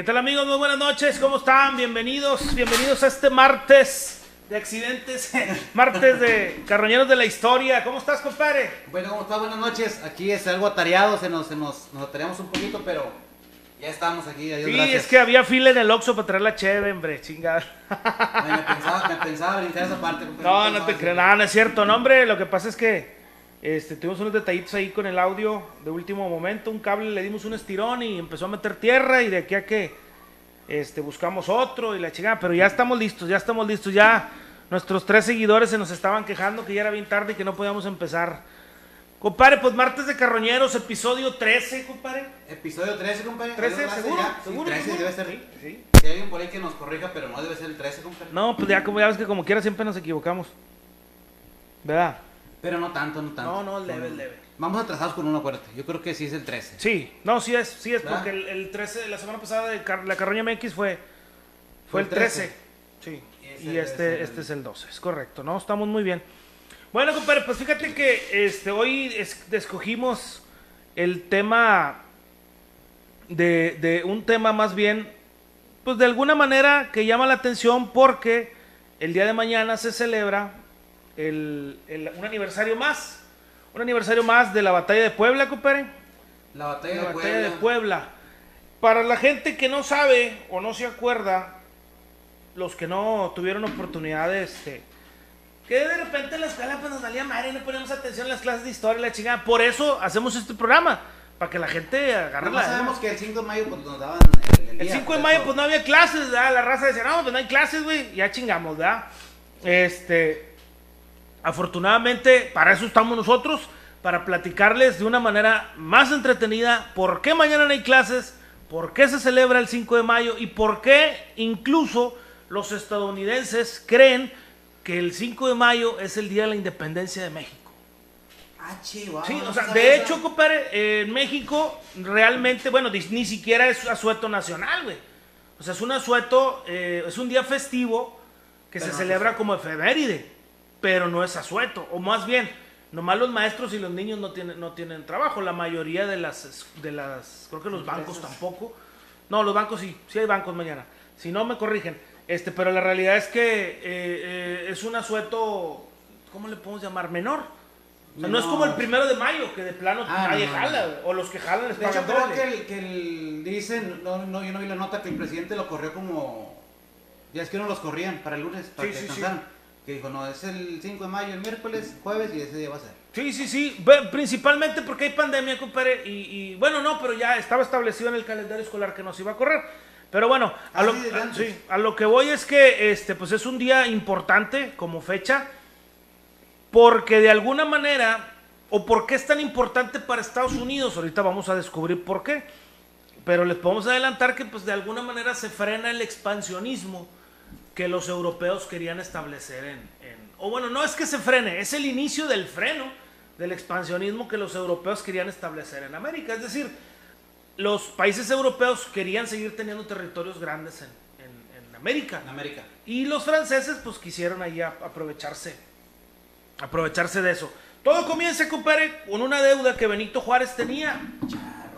¿Qué tal amigos? Muy buenas noches, ¿cómo están? Bienvenidos, bienvenidos a este martes de accidentes, martes de carroñeros de la historia. ¿Cómo estás, compadre? Bueno, ¿cómo estás? Buenas noches. Aquí es algo atareado, se nos, se nos, nos atareamos un poquito, pero ya estamos aquí. Adiós, Sí, gracias. es que había fila en el Oxxo para traer la cheve, hombre, chingada. Me, pensaba, me pensaba brincar esa parte. No, no pensaba te creas, nada, no es cierto, no, hombre, lo que pasa es que este, tuvimos unos detallitos ahí con el audio de último momento, un cable le dimos un estirón y empezó a meter tierra y de aquí a que este, buscamos otro y la chingada, pero ya estamos listos, ya estamos listos, ya nuestros tres seguidores se nos estaban quejando que ya era bien tarde y que no podíamos empezar. Compadre, pues martes de carroñeros, episodio 13, compadre. Episodio 13, compadre. 13, Adiós, gracias, seguro, ya. Sí, seguro, 13 seguro. debe ser. Sí, sí. Si hay alguien por ahí que nos corrija, pero no debe ser el 13, compadre. No, pues ya como ya ves que como quiera siempre nos equivocamos. ¿Verdad? Pero no tanto, no tanto. No, no, leve, leve. Vamos atrasados con uno, acuérdate. Yo creo que sí es el 13. Sí, no, sí es, sí es, ¿Verdad? porque el, el 13, la semana pasada de Car- la Carroña MX fue, fue el el 13. 13. Sí, Y este, el- este es el 12, es correcto, ¿no? Estamos muy bien. Bueno, compadre, pues fíjate que este, hoy es- escogimos el tema de, de un tema más bien, pues de alguna manera que llama la atención porque el día de mañana se celebra el- el- un aniversario más, un aniversario más de la batalla de Puebla, compadre. La batalla, La de, batalla Puebla. de Puebla. Para la gente que no sabe o no se acuerda, los que no tuvieron oportunidad de este, que de repente en la escuela pues nos valía madre y no poníamos atención en las clases de historia y la chingada. Por eso hacemos este programa, para que la gente agarre la... sabemos que el 5 de mayo pues, nos daban el, el El día, 5 de por mayo pues no había clases, ¿verdad? La raza decía, no, pues no hay clases, güey. Ya chingamos, ¿verdad? Este, afortunadamente, para eso estamos nosotros, para platicarles de una manera más entretenida por qué mañana no hay clases, por qué se celebra el 5 de mayo y por qué incluso los estadounidenses creen que el 5 de mayo es el día de la independencia de México. Ah, chihuahua. Sí, o sea, de eso. hecho, compadre, eh, en México realmente, bueno, ni, siquiera es asueto nacional, güey. O sea, es un asueto, eh, es un día festivo que Pero se no celebra como efeméride, pero no es asueto. O más bien, nomás los maestros y los niños no tienen, no tienen trabajo. La mayoría de las, de las, creo que los bancos Empresas. tampoco. No, los bancos sí, sí hay bancos mañana. Si no, me corrigen. Este, pero la realidad es que eh, eh, es un asueto, ¿cómo le podemos llamar? Menor. O sea, no es como el primero de mayo, que de plano Ah, nadie no, no, jala, o los que jalan les De hecho, creo doble. que el, que el dicen, no, no, yo no vi la nota, que el presidente lo corrió como. Ya es que no los corrían para el lunes, para Sí, que sí, sí. Que dijo, no, es el 5 de mayo, el miércoles, jueves y ese día va a ser. Sí, sí, sí, principalmente porque hay pandemia, compadre, y, y, bueno, no, pero ya estaba establecido en el calendario escolar que nos iba a correr. Pero bueno, a, Ah, lo, a- sí, a lo que voy es que este, pues es un día importante como fecha, porque de alguna manera, o por qué es tan importante para Estados Unidos, ahorita vamos a descubrir por qué, pero les podemos adelantar que pues de alguna manera se frena el expansionismo que los europeos querían establecer en, en- o bueno, no es que se frene, es el inicio del freno del expansionismo que los europeos querían establecer en América. Es decir, los países europeos querían seguir teniendo territorios grandes en, en- en América. En América. Y los franceses pues quisieron ahí a- aprovecharse, aprovecharse de eso. Todo comienza, compadre, con una deuda que Benito Juárez tenía.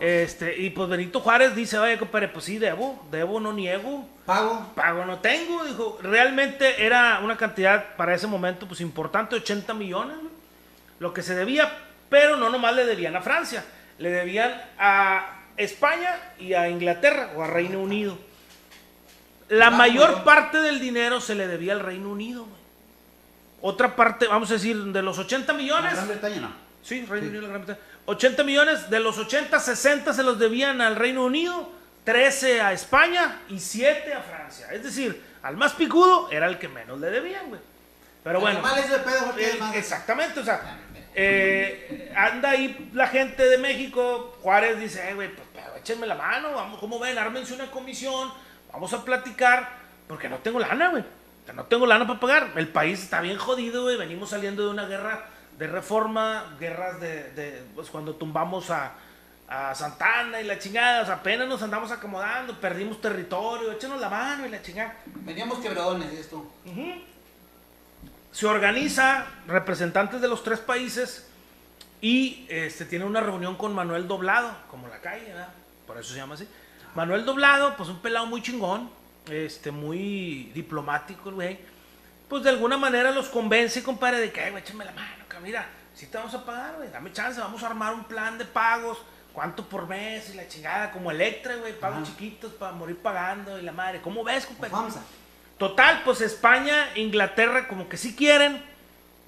Este, y pues Benito Juárez dice, oye, compadre, pues sí, debo, debo, no niego Pago. pago no tengo, dijo, realmente era una cantidad para ese momento pues importante, 80 millones, lo que se debía, pero no nomás le debían a Francia, le debían a España y a Inglaterra o a Reino Unido. La Ah, mayor bueno. parte del dinero se le debía al Reino Unido. Otra parte, vamos a decir, de los 80 La millones, Gran Bretaña no. Sí, Reino Sí. Unido, la Gran Bretaña. 80 millones, de los 80, 60 se los debían al Reino Unido, 13 a España y 7 a Francia. Es decir, al más picudo era el que menos le debían, güey. Pero bueno. De pedo, eh, exactamente, o sea, eh, anda ahí la gente de México, Juárez dice, eh, güey, pues pero échenme la mano, vamos, ¿cómo ven? Ármense una comisión, vamos a platicar, porque no tengo lana, güey. O sea, No tengo lana para pagar. El país está bien jodido, güey. Venimos saliendo de una guerra de reforma, guerras de, de, pues cuando tumbamos a, a Santana y la chingada, o sea, apenas nos andamos acomodando, perdimos territorio, échenos la mano y la chingada. Veníamos quebradones. Ujú. Se organiza representantes de los tres países y este, tiene una reunión con Manuel Doblado, como la calle, ¿verdad? Por eso se llama así. Manuel Doblado, pues un pelado muy chingón, este, muy diplomático, güey. Pues de alguna manera los convence, compadre, de que, "Ay, güey, échame la mano, mira, si te vamos a pagar, güey, dame chance, vamos a armar un plan de pagos, cuánto por mes y la chingada, como Electra, güey, pagos Ajá. chiquitos para morir pagando y la madre. ¿Cómo ves, compadre? Vamos a. Total, pues España, Inglaterra, como que sí quieren,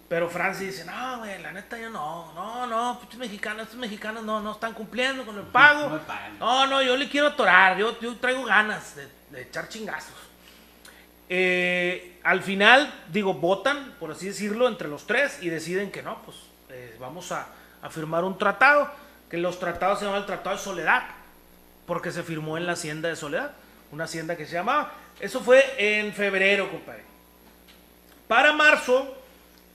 pero Francia dice, no, güey, la neta yo no, no, no, estos mexicanos, estos mexicanos no, no están cumpliendo con el pago. No, no, yo le quiero atorar, yo, yo traigo ganas de, de echar chingazos. Eh, al final, digo, votan, por así decirlo, entre los tres y deciden que no, pues eh, vamos a, a firmar un tratado, que los tratados se llaman el Tratado de Soledad, porque se firmó en la Hacienda de Soledad, una hacienda que se llamaba. Eso fue en febrero, compadre. Para marzo,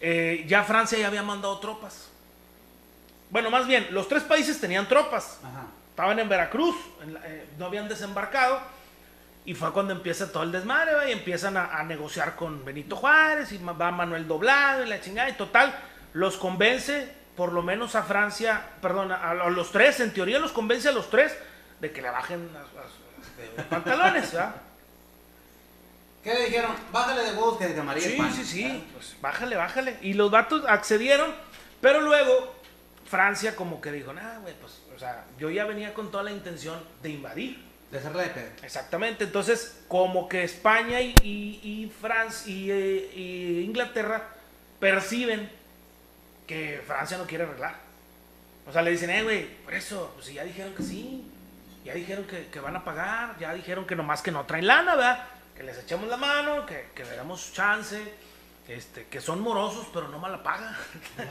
eh, ya Francia ya había mandado tropas. Bueno, más bien, los tres países tenían tropas. Ajá. Estaban en Veracruz, en la- no habían desembarcado. Y fue cuando empieza todo el desmadre, ¿va? y empiezan a, a negociar con Benito Juárez, y va Manuel Doblado, y la chingada, y total, los convence, por lo menos a Francia, perdón, a, a los tres, en teoría los convence a los tres, de que le bajen los pantalones, ¿verdad? ¿Qué le dijeron? Bájale de huevos que de María Sí, sí, sí, pues bájale, bájale. Y los vatos accedieron, pero luego Francia como que dijo, nah, güey, pues, o sea, yo ya venía con toda la intención de invadir. De hacerle de pedo. Exactamente, entonces como que España y, y, y Francia y, eh, y Inglaterra perciben que Francia no quiere arreglar. O sea, le dicen, eh, güey, por eso, pues si ya dijeron que sí, ya dijeron que, que van a pagar, ya dijeron que nomás que no traen lana, ¿verdad? Que les echemos la mano, que, que le damos chance, este, que son morosos, pero no mala paga.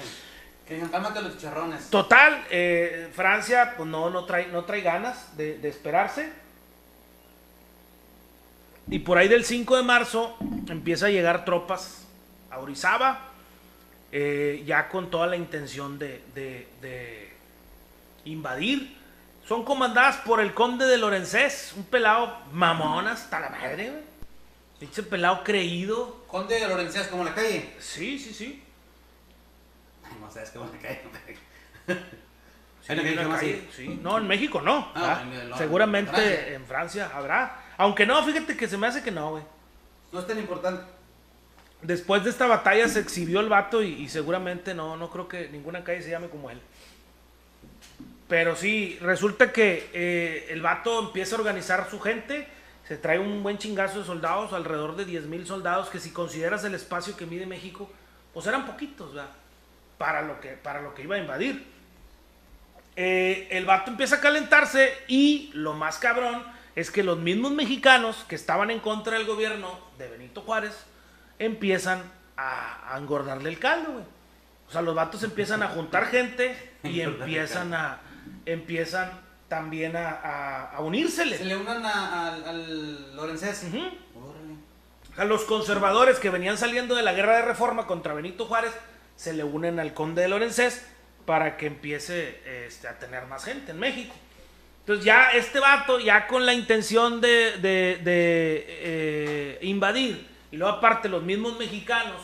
Que cálmate los chicharrones. Total, eh, Francia pues no, no, trae, no trae ganas de, de esperarse. Y por ahí del 5 de marzo empieza a llegar tropas a Orizaba, eh, ya con toda la intención de, de- de invadir. Son comandadas por el conde de Lorenzés, un pelado mamón hasta la madre, güey. Pinche pelado creído. Conde de Lorencías, como la calle. Sí, sí, sí. Ay, no sé, es como la calle. Sí, Hay una calle sí. No, en México no. Ah, en el- Seguramente en en Francia habrá. Aunque no, fíjate que se me hace que no, güey. No es tan importante. Después de esta batalla se exhibió el vato y, y seguramente no, no creo que ninguna calle se llame como él. Pero sí, resulta que eh, el vato empieza a organizar su gente, se trae un buen chingazo de soldados, alrededor de 10 mil soldados, que si consideras el espacio que mide México, pues eran poquitos, ¿verdad? Para lo que, para lo que iba a invadir. Eh, el vato empieza a calentarse y lo más cabrón es que los mismos mexicanos que estaban en contra del gobierno de Benito Juárez empiezan a, a engordarle el caldo, güey. O sea, los vatos empiezan a juntar gente y empiezan a empiezan también a, a, a Se unírsele. le unan a- al- al Lorencés. Órale. A los conservadores que venían saliendo de la guerra de reforma contra Benito Juárez se le unen al conde de Lorenzés para que empiece este, a tener más gente en México. Entonces ya este vato, ya con la intención de, de- de, eh, invadir, y luego aparte los mismos mexicanos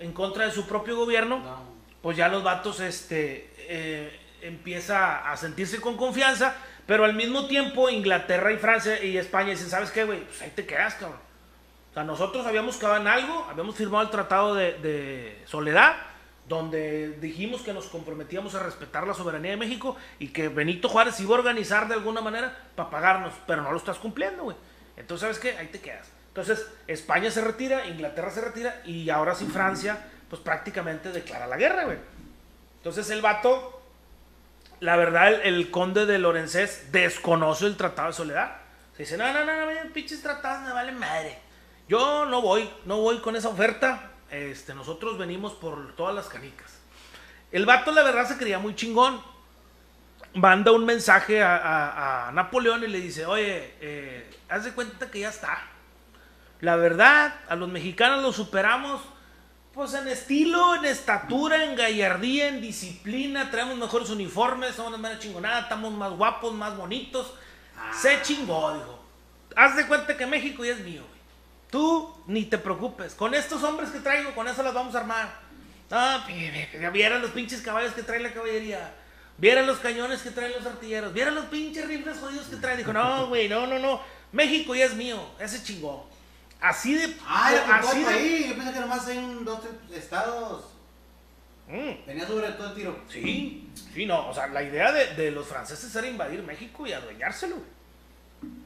en contra de su propio gobierno, No. pues ya los vatos este, eh, empieza a sentirse con confianza, pero al mismo tiempo Inglaterra y Francia y España dicen, ¿sabes qué, güey? Pues ahí te quedas, cabrón. O sea, nosotros habíamos quedado en algo, habíamos firmado el Tratado de, de Soledad, donde dijimos que nos comprometíamos a respetar la soberanía de México y que Benito Juárez iba a organizar de alguna manera para pagarnos, pero no lo estás cumpliendo, güey. Entonces, ¿sabes qué? Ahí te quedas. Entonces, España se retira, Inglaterra se retira y ahora sí Francia, pues prácticamente declara la guerra, güey. Entonces el vato, la verdad, el, conde de Lorenzés desconoce el Tratado de Soledad. Se dice, no, no, no, no, pinches tratados me vale madre. Yo no voy, no voy con esa oferta. Este, nosotros venimos por todas las canicas. El vato, la verdad, se creía muy chingón. Manda un mensaje a, a- a Napoleón y le dice, oye, eh, haz de cuenta que ya está. La verdad, a los mexicanos los superamos, pues en estilo, en estatura, en gallardía, en disciplina, traemos mejores uniformes, somos una manera chingonada, estamos más guapos, más bonitos. Se chingó, dijo. Haz de cuenta que México ya es mío, güey. Tú ni te preocupes. Con estos hombres que traigo, con eso las vamos a armar. Ah, vieran los pinches caballos que trae la caballería. Vieran los cañones que traen los artilleros, vieran los pinches rifles jodidos que traen. Dijo, no, güey, no, no, no. México ya es mío, ese chingó. Así de. Ah, era así de- ahí. Yo pensé que nomás hay un, dos, tres estados. Mm, Tenía sobre todo el tiro. sí, sí, no. O sea, la idea de, de los franceses era invadir México y adueñárselo, güey.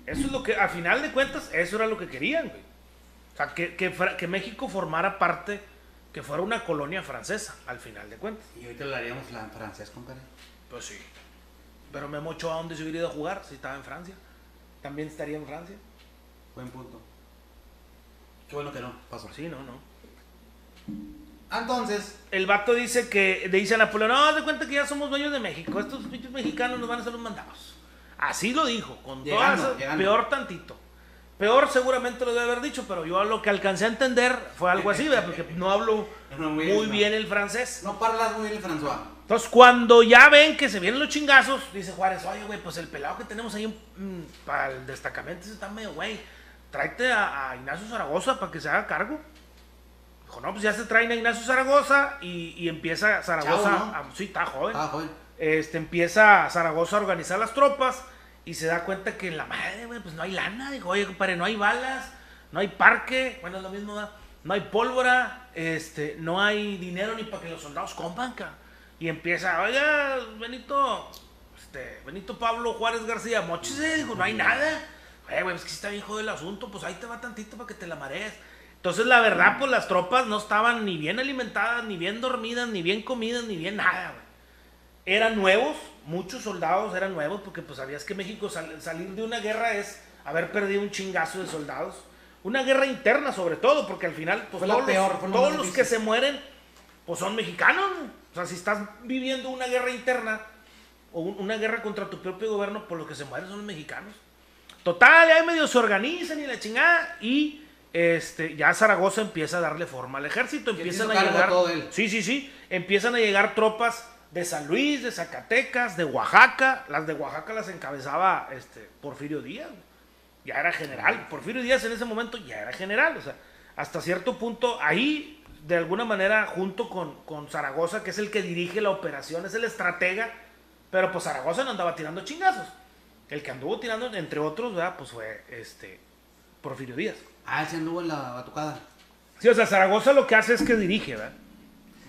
Eso es lo que, a final de cuentas, eso era lo que querían, güey. Sea, que, que, México formara parte, que fuera una colonia francesa, al final de cuentas. Y ahorita lo haríamos la en francés, compadre. Pues sí. Pero Memo Ochoa, ¿a dónde se hubiera ido a jugar si estaba en Francia? También estaría en Francia. Buen punto. Qué bueno que no, pasó. Sí, no, no. Entonces, El vato dice que, le dice a Napoleón, no, haz de cuenta que ya somos dueños de México, estos mexicanos nos van a hacer los mandados. Así lo dijo, con Llegando, todas llegando. peor tantito. Peor seguramente lo debe haber dicho, pero yo lo que alcancé a entender fue algo así, ¿verdad? porque no hablo muy bien, el francés. no parlas muy bien el François. Entonces, cuando ya ven que se vienen los chingazos, dice Juárez, oye, güey, pues el pelado que tenemos ahí mm, para el destacamento ese está medio, güey, tráete a, a Ignacio Zaragoza para que se haga cargo. Dijo, no, pues ya se traen a Ignacio Zaragoza y, y empieza Zaragoza, Chavo, ¿no? a- sí, está joven, Ah, joder. este, empieza Zaragoza a organizar las tropas y se da cuenta que la madre, güey, pues no hay lana. Dijo, oye, compadre, no hay balas, no hay parque, bueno, es lo mismo, ¿verdad? no hay pólvora, este, no hay dinero ni para que los soldados compran, ca. Y empieza, oiga, Benito, este, Benito Pablo Juárez García, mochise, dijo, no hay nada. Oye, güey, es que sí está bien jodido el asunto, pues ahí te va tantito para que te la marees. Entonces, la verdad, pues las tropas no estaban ni bien alimentadas, ni bien dormidas, ni bien comidas, ni bien nada, güey eran nuevos, muchos soldados eran nuevos, porque pues sabías que México sal- salir de una guerra es haber perdido un chingazo de soldados. Una guerra interna sobre todo, porque al final pues, todos, peor, los, lo todos que se mueren pues son mexicanos. O sea, si estás viviendo una guerra interna o un- una guerra contra tu propio gobierno, pues los que se mueren son los mexicanos. Total, ya medio se organizan y la chingada y este ya Zaragoza empieza a darle forma al ejército, empiezan a llegar todo él. Sí, sí, sí, empiezan a llegar tropas de San Luis, de Zacatecas, de Oaxaca, las de Oaxaca las encabezaba este Porfirio Díaz. Ya era general, Porfirio Díaz en ese momento ya era general, o sea, hasta cierto punto ahí de alguna manera junto con, con Zaragoza, que es el que dirige la operación, es el estratega, pero pues Zaragoza no andaba tirando chingazos. El que anduvo tirando, entre otros, ¿verdad? Pues fue este Porfirio Díaz. Ah, él se anduvo en la batucada. Sí, o sea, Zaragoza lo que hace es que dirige, ¿verdad?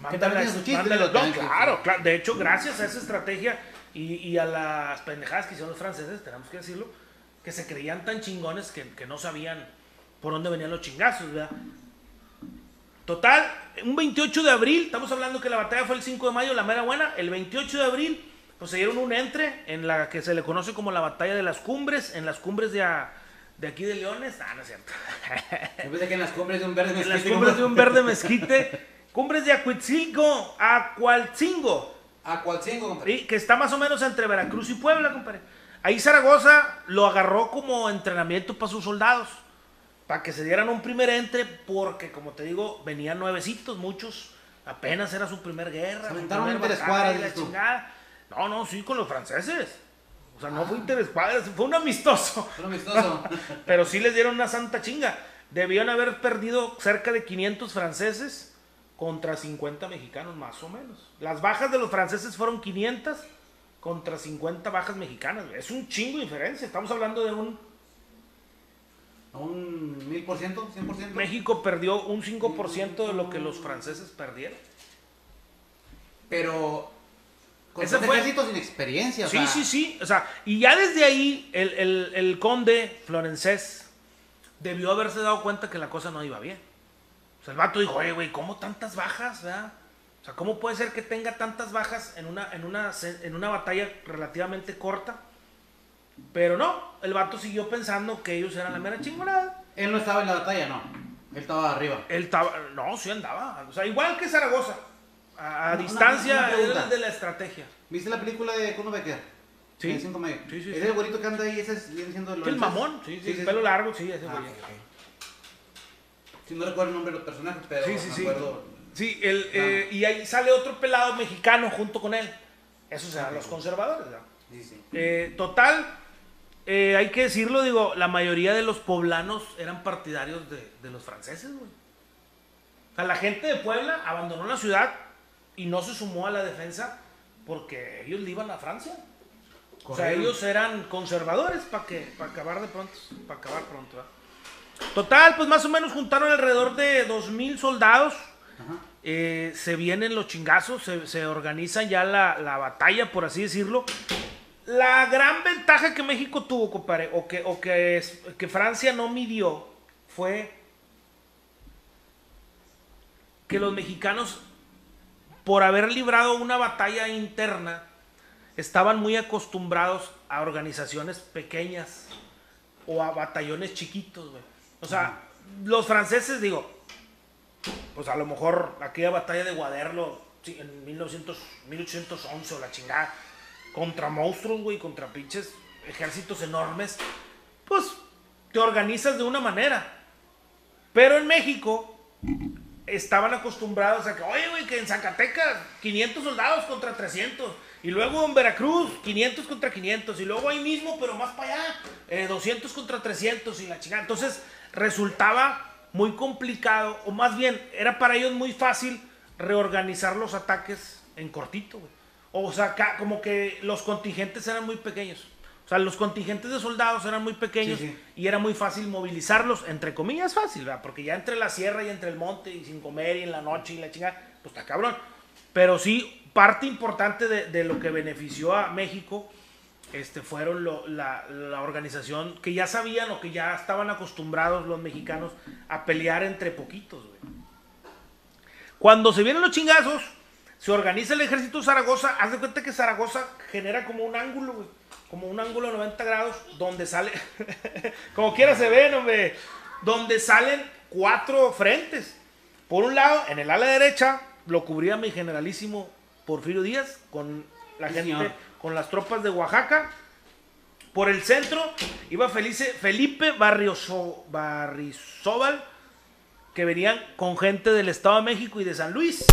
Que también tiene su chiste, mándale- ¿no? no, También, claro, claro. De hecho, gracias a esa estrategia y, y a las pendejadas que hicieron los franceses, tenemos que decirlo, que se creían tan chingones que, que no sabían por dónde venían los chingazos, ¿verdad? Total, un 28 de abril, estamos hablando que la batalla fue el 5 de mayo, la mera buena, el 28 de abril, pues se dieron un entre en la que se le conoce como la batalla de las cumbres, en las cumbres de, a- de aquí de Leones, ah, no es cierto. Yo pensé que en las cumbres de un verde En mezquite. las cumbres de un verde mezquite, cumbres de Acuitzilco, Acualcingo, Acualcingo, compadre. ¿sí? que está más o menos entre Veracruz y Puebla, compadre. Ahí Zaragoza lo agarró como entrenamiento para sus soldados, para que se dieran un primer entre, porque como te digo, venían nuevecitos, muchos, apenas era su primer guerra. Se aventaron la chingada. No, no, sí, con los franceses. O sea, no fue interescuadras, fue un amistoso. Fue amistoso. Pero sí les dieron una santa chinga. Debían haber perdido cerca de 500 franceses contra 50 mexicanos, más o menos. Las bajas de los franceses fueron 500 contra 50 bajas mexicanas. Es un chingo de diferencia. Estamos hablando de un... un mil por ciento, cien por ciento. México perdió un 5% de lo que los franceses perdieron. Pero con Ese un fue- ejército sin experiencia. o Sí, sea, sí, sí. O sea, y ya desde ahí el, el- el conde Florencés debió haberse dado cuenta que la cosa no iba bien. O sea, el vato dijo, oye, güey, ¿cómo tantas bajas? verdad? O sea, ¿cómo puede ser que tenga tantas bajas en una, en una, en una batalla relativamente corta? Pero no, el vato siguió pensando que ellos eran la mera chingonada. Él no estaba en la batalla, no. Él estaba arriba. Él estaba, no, sí andaba. O sea, igual que Zaragoza. A, distancia el de la estrategia. ¿Viste la película de Kuno Becker? Sí. El 5 de mayo. Sí, sí, sí. el güerito que anda ahí, ese es, viene siendo El Lorenzo. mamón, sí, sí, pelo largo, sí, ese Ah, güey. Sí, no recuerdo el nombre de los personajes, pero Sí, sí, me sí. acuerdo. Sí, el, eh, y ahí sale otro pelado mexicano junto con él. Esos eran los conservadores. ¿verdad? Sí, sí. Eh, total, eh, hay que decirlo, digo, la mayoría de los poblanos eran partidarios de, de los franceses, güey. O sea, la gente de Puebla abandonó la ciudad y no se sumó a la defensa porque ellos le iban a Francia. O sea, ellos eran conservadores para que para acabar de pronto, para acabar pronto. ¿verdad? Total, pues más o menos juntaron alrededor de 2000 soldados. Eh, se vienen los chingazos, se, se organiza ya la, la batalla, por así decirlo. La gran ventaja que México tuvo, compadre, o que, o que, es- que Francia no midió, fue que los mexicanos, por haber librado una batalla interna, estaban muy acostumbrados a organizaciones pequeñas o a batallones chiquitos, güey. O sea, los franceses, digo, pues a lo mejor aquella batalla de sí, en 1900, 1811 o la chingada, contra monstruos, güey, contra pinches ejércitos enormes, pues te organizas de una manera. Pero en México estaban acostumbrados a que, oye, güey, que en Zacatecas 500 soldados contra 300. Y luego en Veracruz 500 contra 500. Y luego ahí mismo, pero más para allá, eh, 200 contra 300 y la chingada. Entonces resultaba muy complicado, o más bien, era para ellos muy fácil reorganizar los ataques en cortito, güey. O sea, como que los contingentes eran muy pequeños. O sea, los contingentes de soldados eran muy pequeños Sí, sí. y era muy fácil movilizarlos, entre comillas fácil, ¿verdad? Porque ya entre la sierra y entre el monte y sin comer y en la noche y la chingada, pues está cabrón. Pero sí, parte importante de, de lo que benefició a México este, fueron lo- la, la organización que ya sabían o que ya estaban acostumbrados los mexicanos a pelear entre poquitos, güey. Cuando se vienen los chingazos, se organiza el ejército de Zaragoza. Haz de cuenta que Zaragoza genera como un ángulo, güey. Como un ángulo de 90 grados donde sale. como quiera se ven, hombre. Donde salen cuatro frentes. Por un lado, en el ala derecha, lo cubría mi generalísimo Porfirio Díaz con la gente. Con las tropas de Oaxaca. Por el centro iba Felice- Felipe Barrioso, Barrizóbal, que venían con gente del Estado de México y de San Luis.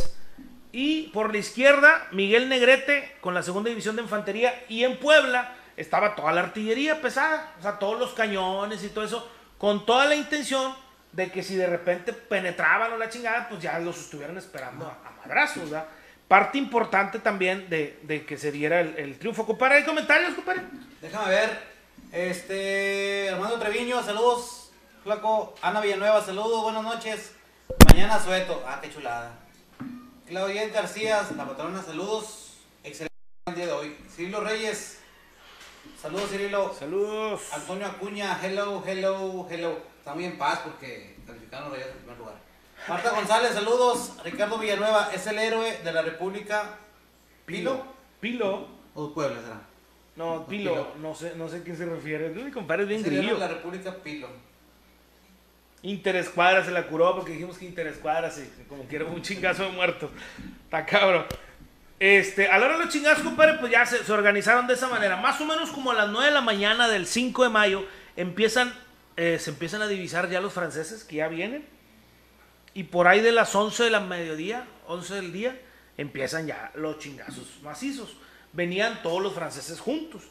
Y por la izquierda, Miguel Negrete con la segunda división de infantería. Y en Puebla estaba toda la artillería pesada, o sea, todos los cañones y todo eso, con toda la intención de que si de repente penetraban o la chingada, pues ya los estuvieran esperando a, a madrazos, ¿verdad? Parte importante también de, de que se diera el, el triunfo. Compadre, ¿hay comentarios, compadre? Déjame ver. Este. Armando Treviño, saludos. Flaco. Ana Villanueva, saludos. Buenas noches. Mañana Sueto. Ah, qué chulada. Claudia García, la patrona, saludos. Excelente el día de hoy. Cirilo Reyes. Saludos, Cirilo. Saludos. Antonio Acuña, hello, hello, hello. Está muy en paz porque calificaron los Reyes en primer lugar. Marta González, saludos. Ricardo Villanueva, es el héroe de la República. Pilo. Pilo. ¿O Puebla será? No, Pilo, Pilo. no sé, no sé a quién se refiere. Mi compadre es bien Es el héroe grillo. de la República Pilo. Interescuadra se la curó porque dijimos que Interescuadra, sí, como quiera un chingazo de muertos. Está cabrón. Este, a la hora de los chingazos, compadre, pues ya se, se organizaron de esa manera. Más o menos como a las 9 de la mañana del 5 de mayo, empiezan, eh, se empiezan a divisar ya los franceses que ya vienen. Y por ahí de las 11 de la mediodía, 11 del día, empiezan ya los chingazos macizos. Venían todos los franceses juntos.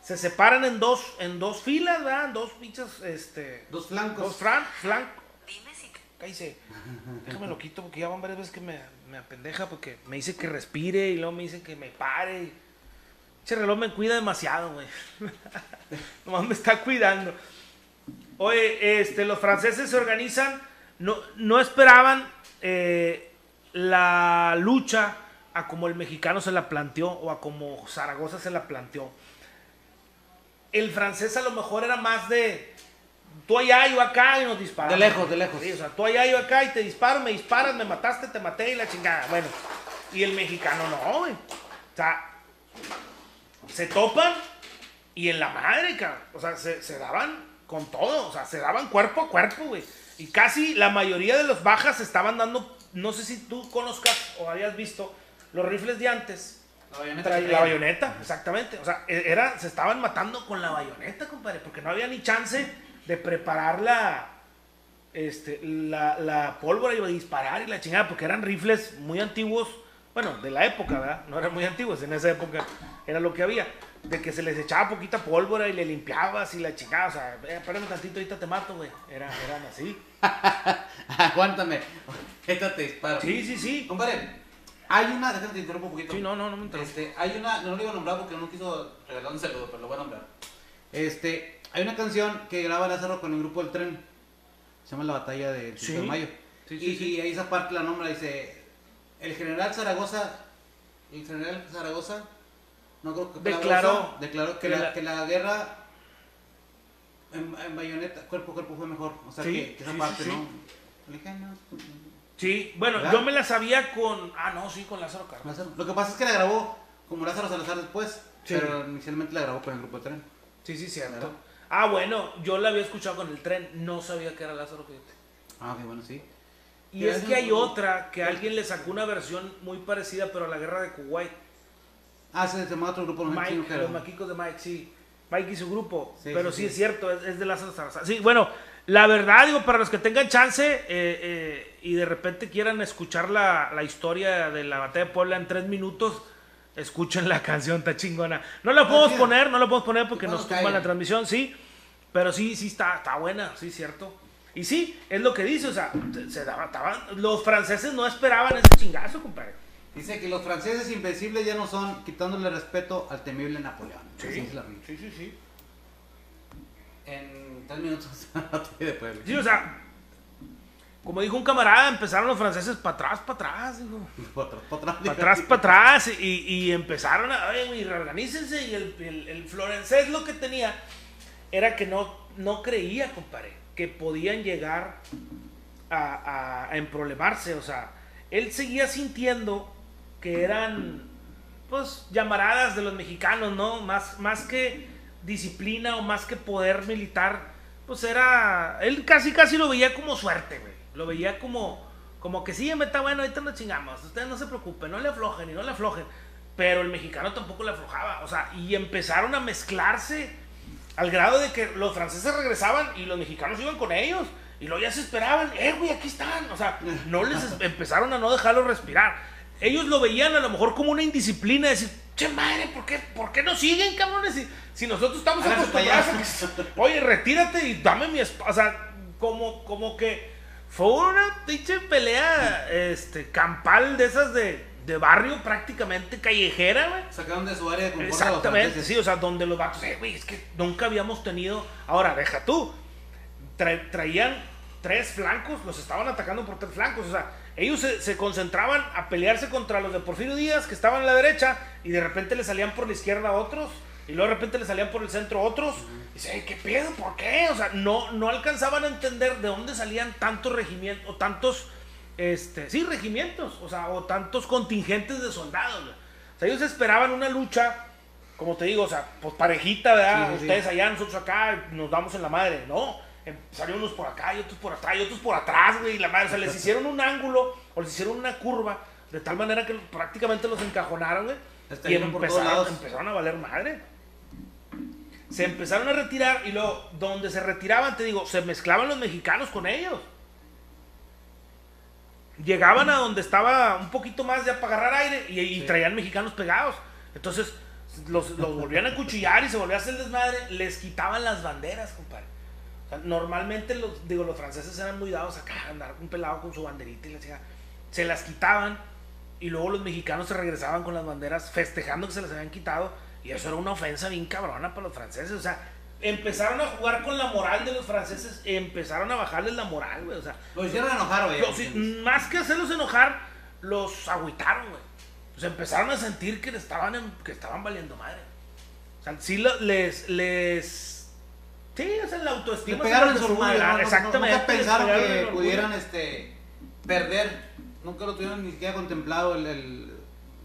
Se separan en dos, en dos filas, ¿verdad? En dos pinches, este, Dos flancos. Dos fran, flancos. Cállese. Déjame lo quito porque ya van varias veces que me, me apendeja porque me dice que respire y luego me dice que me pare. Ese reloj me cuida demasiado, güey. Nomás me está cuidando. Oye, este, los franceses se organizan, no, no esperaban eh, la lucha a como el mexicano se la planteó o a como Zaragoza se la planteó. El francés a lo mejor era más de tú allá, yo acá y nos disparamos. De lejos, de lejos. Sí, o sea, tú allá, yo acá y te disparo, me disparas, me mataste, te maté y la chingada. Bueno, y el mexicano no, güey. O sea, se topan y en la madre, cabrón. O sea, se, se daban con todo. O sea, se daban cuerpo a cuerpo, güey. Y casi la mayoría de los bajas estaban dando. No sé si tú conozcas o hayas visto los rifles de antes. La bayoneta. La traía. bayoneta, exactamente. O sea, e- era, se estaban matando con la bayoneta, compadre, porque no había ni chance de preparar la, este, la, la pólvora y disparar y la chingada, porque eran rifles muy antiguos, bueno, de la época, ¿verdad? No eran muy antiguos, en esa época era lo que había, de que se les echaba poquita pólvora y le limpiabas y la chingada, o sea, "Eh, espérame tantito, ahorita te mato, güey. Era, eran así. Aguántame. Esta te disparo. Sí, sí, sí. Compadre, Hay una, déjame te interrumpo un poquito. Sí, no, no, no me interesa. Este, hay una, no lo iba a nombrar porque no quiso regalar un saludo, pero lo voy a nombrar. Este, hay una canción que graba Lázaro con el grupo del tren. Se llama La Batalla del 5 de Sí. Mayo. Sí, sí, y, sí. y ahí esa parte la nombra, dice, el general Zaragoza, el general Zaragoza, no creo que Declaró declaró que, que la, que la guerra en, en bayoneta, cuerpo a cuerpo fue mejor. O sea, Sí, que, que esa sí, parte, sí, ¿no? sí. Lejanos, Sí, bueno, ¿Verdad? yo me la sabía con. Ah, no, sí, con Lázaro Cárdenas. Lo que pasa es que la grabó como Lázaro Salazar después, Sí. pero inicialmente la grabó con el grupo de tren. Sí, sí, ¿Verdad? cierto. Ah, bueno, yo la había escuchado con el tren, no sabía que era Lázaro fíjate. Ah, ok, bueno, sí. Y ¿Qué es que hay otra que alguien le sacó una versión muy parecida, pero a la guerra de Kuwait. Ah, se llama otro grupo, no Mike, los maquicos de Mike, sí. Mike y su grupo. Sí, pero sí, sí, sí. es cierto, es, es de Lázaro Salazar. Sí, bueno, la verdad, digo, para los que tengan chance eh, eh, y de repente quieran escuchar la, la historia de la batalla de Puebla en tres minutos, escuchen la canción, está chingona. No la podemos poner, no la podemos poner porque Que nos tumban la transmisión, sí. Pero sí, sí está, está buena, sí, cierto. Y sí, es lo que dice, o sea, se, se daba- estaban- los franceses no esperaban ese chingazo, compadre. Dice que los franceses invencibles ya no son quitándole respeto al temible Napoleón. La Biblia. sí, sí, sí. En tres minutos. de Puebla. Sí, o sea, como dijo un camarada, empezaron los franceses para atrás, para atrás, digo. Pa' atrás, pa' atrás. Para atrás, para atrás, y, y empezaron a, oye, güey, reorganícense, y el, el, el Florencés lo que tenía era que no, no creía, compadre, que podían llegar a, a, a emproblemarse, o sea, él seguía sintiendo que eran, pues, llamaradas de los mexicanos, ¿no? Más, más que disciplina o más que poder militar, pues era, él casi, casi lo veía como suerte, güey, lo veía como, como que sí, me está bueno, ahorita nos chingamos, ustedes no se preocupen, no le aflojen y no le aflojen, pero el mexicano tampoco le aflojaba, o sea, y empezaron a mezclarse al grado de que los franceses regresaban y los mexicanos iban con ellos. Y luego ya se esperaban, eh, güey, aquí están. O sea, no les es- empezaron a no dejarlos respirar. Ellos lo veían a lo mejor como una indisciplina, decir, che madre, ¿por qué, ¿por qué no siguen, cabrones? Si, si nosotros estamos Háganse acostumbrados a que, oye, retírate y dame mi espada. O sea, como, como que fue una pinche pelea este, campal de esas de, de barrio prácticamente callejera, güey. Sacaron de su área de confort. a Exactamente, sí, o sea, donde los vatos, eh, güey, es que nunca habíamos tenido. Ahora, deja tú, tra- traían tres flancos, los estaban atacando por tres flancos, o sea, ellos se, se concentraban a pelearse contra los de Porfirio Díaz, que estaban a la derecha, y de repente le salían por la izquierda otros, y luego de repente le salían por el centro otros, y dice, "Ey, ¿qué pedo? ¿Por qué? O sea, no, no alcanzaban a entender de dónde salían tantos regimientos, o tantos, este, sí, regimientos, o sea, o tantos contingentes de soldados. O sea, ellos esperaban una lucha como te digo, o sea, pues parejita, ¿verdad? Sí, sí, sí. Ustedes allá, nosotros acá, nos damos en la madre. No, salieron unos por acá y otros por atrás y otros por atrás, güey, y la madre. O sea, les hicieron un ángulo o les hicieron una curva de tal manera que prácticamente los encajonaron, güey. Y empezaron, empezaron a valer madre. Se empezaron a retirar y luego, donde se retiraban, te digo, se mezclaban los mexicanos con ellos. Llegaban a donde estaba un poquito más ya para agarrar aire y, y Sí. traían mexicanos pegados. Entonces los, los volvían a cuchillar y se volvía a hacer desmadre. Les quitaban las banderas, compadre. Normalmente los, digo, los franceses eran muy dados acá, a andar un pelado con su banderita y la chingada. Se las quitaban y luego los mexicanos se regresaban con las banderas festejando que se las habían quitado. Y eso era una ofensa bien cabrona para los franceses. O sea, empezaron a jugar con la moral de los franceses, empezaron a bajarles la moral, güey. O sea, Lo hicieron enojar, güey. los- más que hacerlos enojar, los agüitaron, güey. Pues empezaron a sentir que estaban, en- que estaban valiendo madre. O sea, sí les, les... Sí, o sea, la Le autoestima... pegaron se en su orgullo, ¿no? Exactamente. Nunca pensaron pegaron que pudieran este, perder. Nunca lo tuvieron ni siquiera contemplado el, el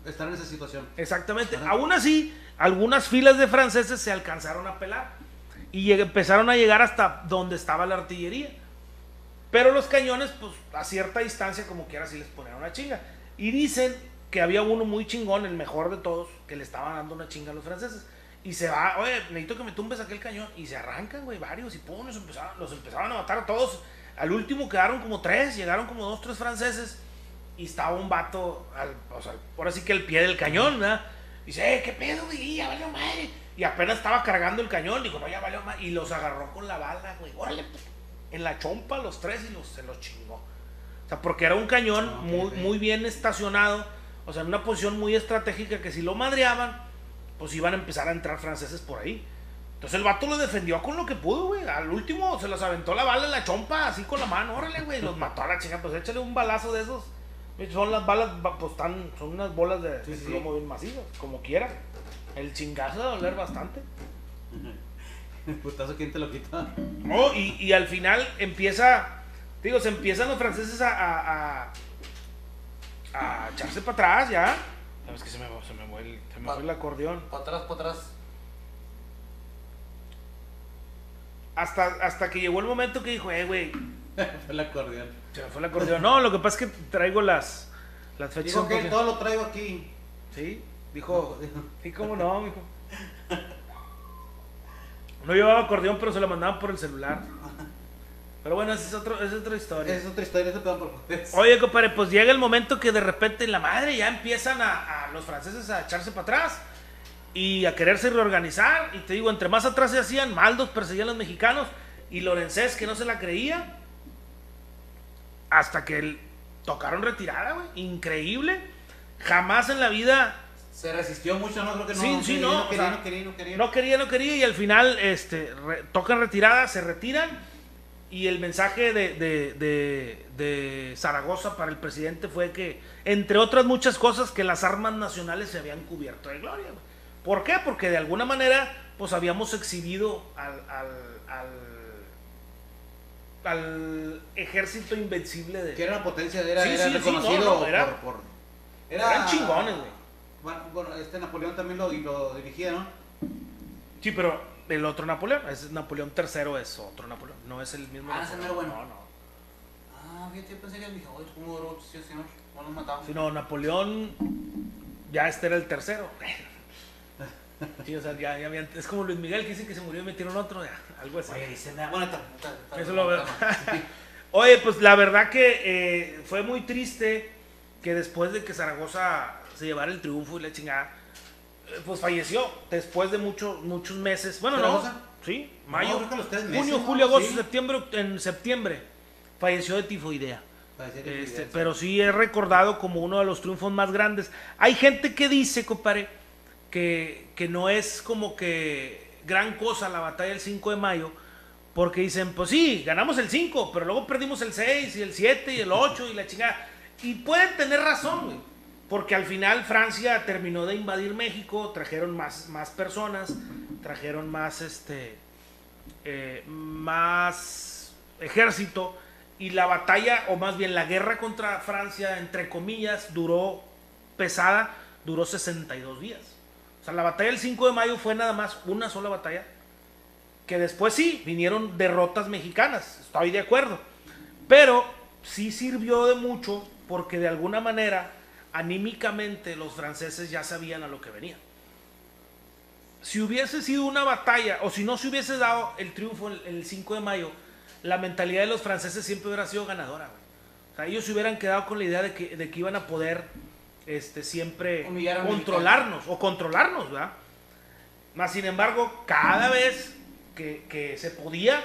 estar en esa situación. Exactamente. Ajá. Aún así, algunas filas de franceses se alcanzaron a pelar y empezaron a llegar hasta donde estaba la artillería. Pero los cañones, pues a cierta distancia, como quiera, sí les ponían una chinga. Y dicen que había uno muy chingón, el mejor de todos, que le estaba dando una chinga a los franceses. Y se va, oye, necesito que me tumbes aquel cañón. Y se arrancan, güey, varios. Y pum, los empezaron, los empezaron a matar a todos. Al último quedaron como tres, llegaron como dos, tres franceses. Y estaba un vato, al, o sea, ahora sí que al pie del cañón, ¿verdad? Y dice, eh, ¿qué pedo, güey? Ya valió madre. Y apenas estaba cargando el cañón, dijo, no, ya valió madre. Y los agarró con la bala, güey. Órale, pues, en la chompa los tres y los, se los chingó. O sea, porque era un cañón muy, muy bien estacionado. o sea, en una posición muy estratégica que si lo madreaban, pues iban a empezar a entrar franceses por ahí. Entonces el vato lo defendió con lo que pudo, güey. Al último se los aventó la bala en la chompa, así con la mano, órale, güey. Los mató a la chica, pues échale un balazo de esos. Son las balas, pues están, son unas bolas de, Sí, de sí. plomo bien macizas, como quiera. El chingazo de doler bastante. El putazo, ¿quién te lo quita? No, y, y al final empieza, digo, se empiezan los franceses a, a, a, a echarse para atrás ya. Sabes que se me, se me fue el, se me fue el acordeón. Para atrás, para atrás. Hasta, hasta que llegó el momento que dijo, eh, güey, Fue el acordeón. se me fue el acordeón. No, lo que pasa es que traigo las, las fechas. Dijo que todo lo traigo aquí. Sí, dijo, sí, cómo no, mijo. No llevaba acordeón, pero se lo mandaban por el celular. Pero bueno, esa es, otro, esa es otra historia. Es otra historia, eso te dan por. Oye, compadre, pues llega el momento que de repente en la madre ya empiezan a, a los franceses a echarse para atrás y a quererse reorganizar. Y te digo, entre más atrás se hacían, Maldos perseguían a los mexicanos y Lorencés, que no se la creía, hasta que el- tocaron retirada, güey. Increíble. Jamás en la vida Se resistió mucho, no creo que no. Sí, sí, quería, no, No quería, sea, no quería, no quería. no quería, no quería y al final este, re- tocan retirada, se retiran y el mensaje de, de- de- de Zaragoza para el presidente fue que, entre otras muchas cosas, que las armas nacionales se habían cubierto de gloria. güey. ¿Por qué? Porque de alguna manera pues habíamos exhibido al, al, al, al ejército invencible de... Que era una potencia, era, Sí, era sí, sí, reconocido no, no, era- por, por- Eran chingones, güey. Bueno, bueno, este Napoleón también lo, lo dirigía, ¿no? Sí, pero el otro Napoleón, es Napoleón III es otro Napoleón, no es el mismo Ah, ese Napoleón. mero bueno. No, no. Ah, fíjate, yo pensé que dije, oye, ¿cómo duró? Sí, no, Napoleón, ya este era el tercero. Sí, o sea, ya, ya habían- es como Luis Miguel que dice que se murió y metieron otro, ya, algo así. Oye, dice, nada, bueno, Eso lo veo. Oye, pues la verdad que eh, fue muy triste que después de que Zaragoza se llevara el triunfo y la chingada, pues falleció después de muchos muchos meses. Bueno, no, sí, No, mayo, que los tres meses, junio, ¿no? julio, agosto, Sí. septiembre, en septiembre falleció de tifoidea. Parecía que Este, pero sí es recordado como uno de los triunfos más grandes. Hay gente que dice, compadre, que, que no es como que gran cosa la batalla del 5 de mayo, porque dicen, pues sí, ganamos el 5, pero luego perdimos el 6 y el 7 y el 8 y la chingada. Y pueden tener razón, güey, porque al final Francia terminó de invadir México, trajeron más, más personas, trajeron más, este, eh, más ejército y la batalla, o más bien la guerra contra Francia, entre comillas, duró pesada, duró 62 días. O sea, la batalla del 5 de mayo fue nada más una sola batalla, que después sí, vinieron derrotas mexicanas, estoy de acuerdo, pero sí sirvió de mucho porque de alguna manera, anímicamente, los franceses ya sabían a lo que venían si hubiese sido una batalla o si no se hubiese dado el triunfo el, el 5 de mayo, la mentalidad de los franceses siempre hubiera sido ganadora. güey. O sea, ellos se hubieran quedado con la idea de que, de que iban a poder este, siempre controlarnos o controlarnos, ¿verdad? Más sin embargo, cada vez que, que se podía,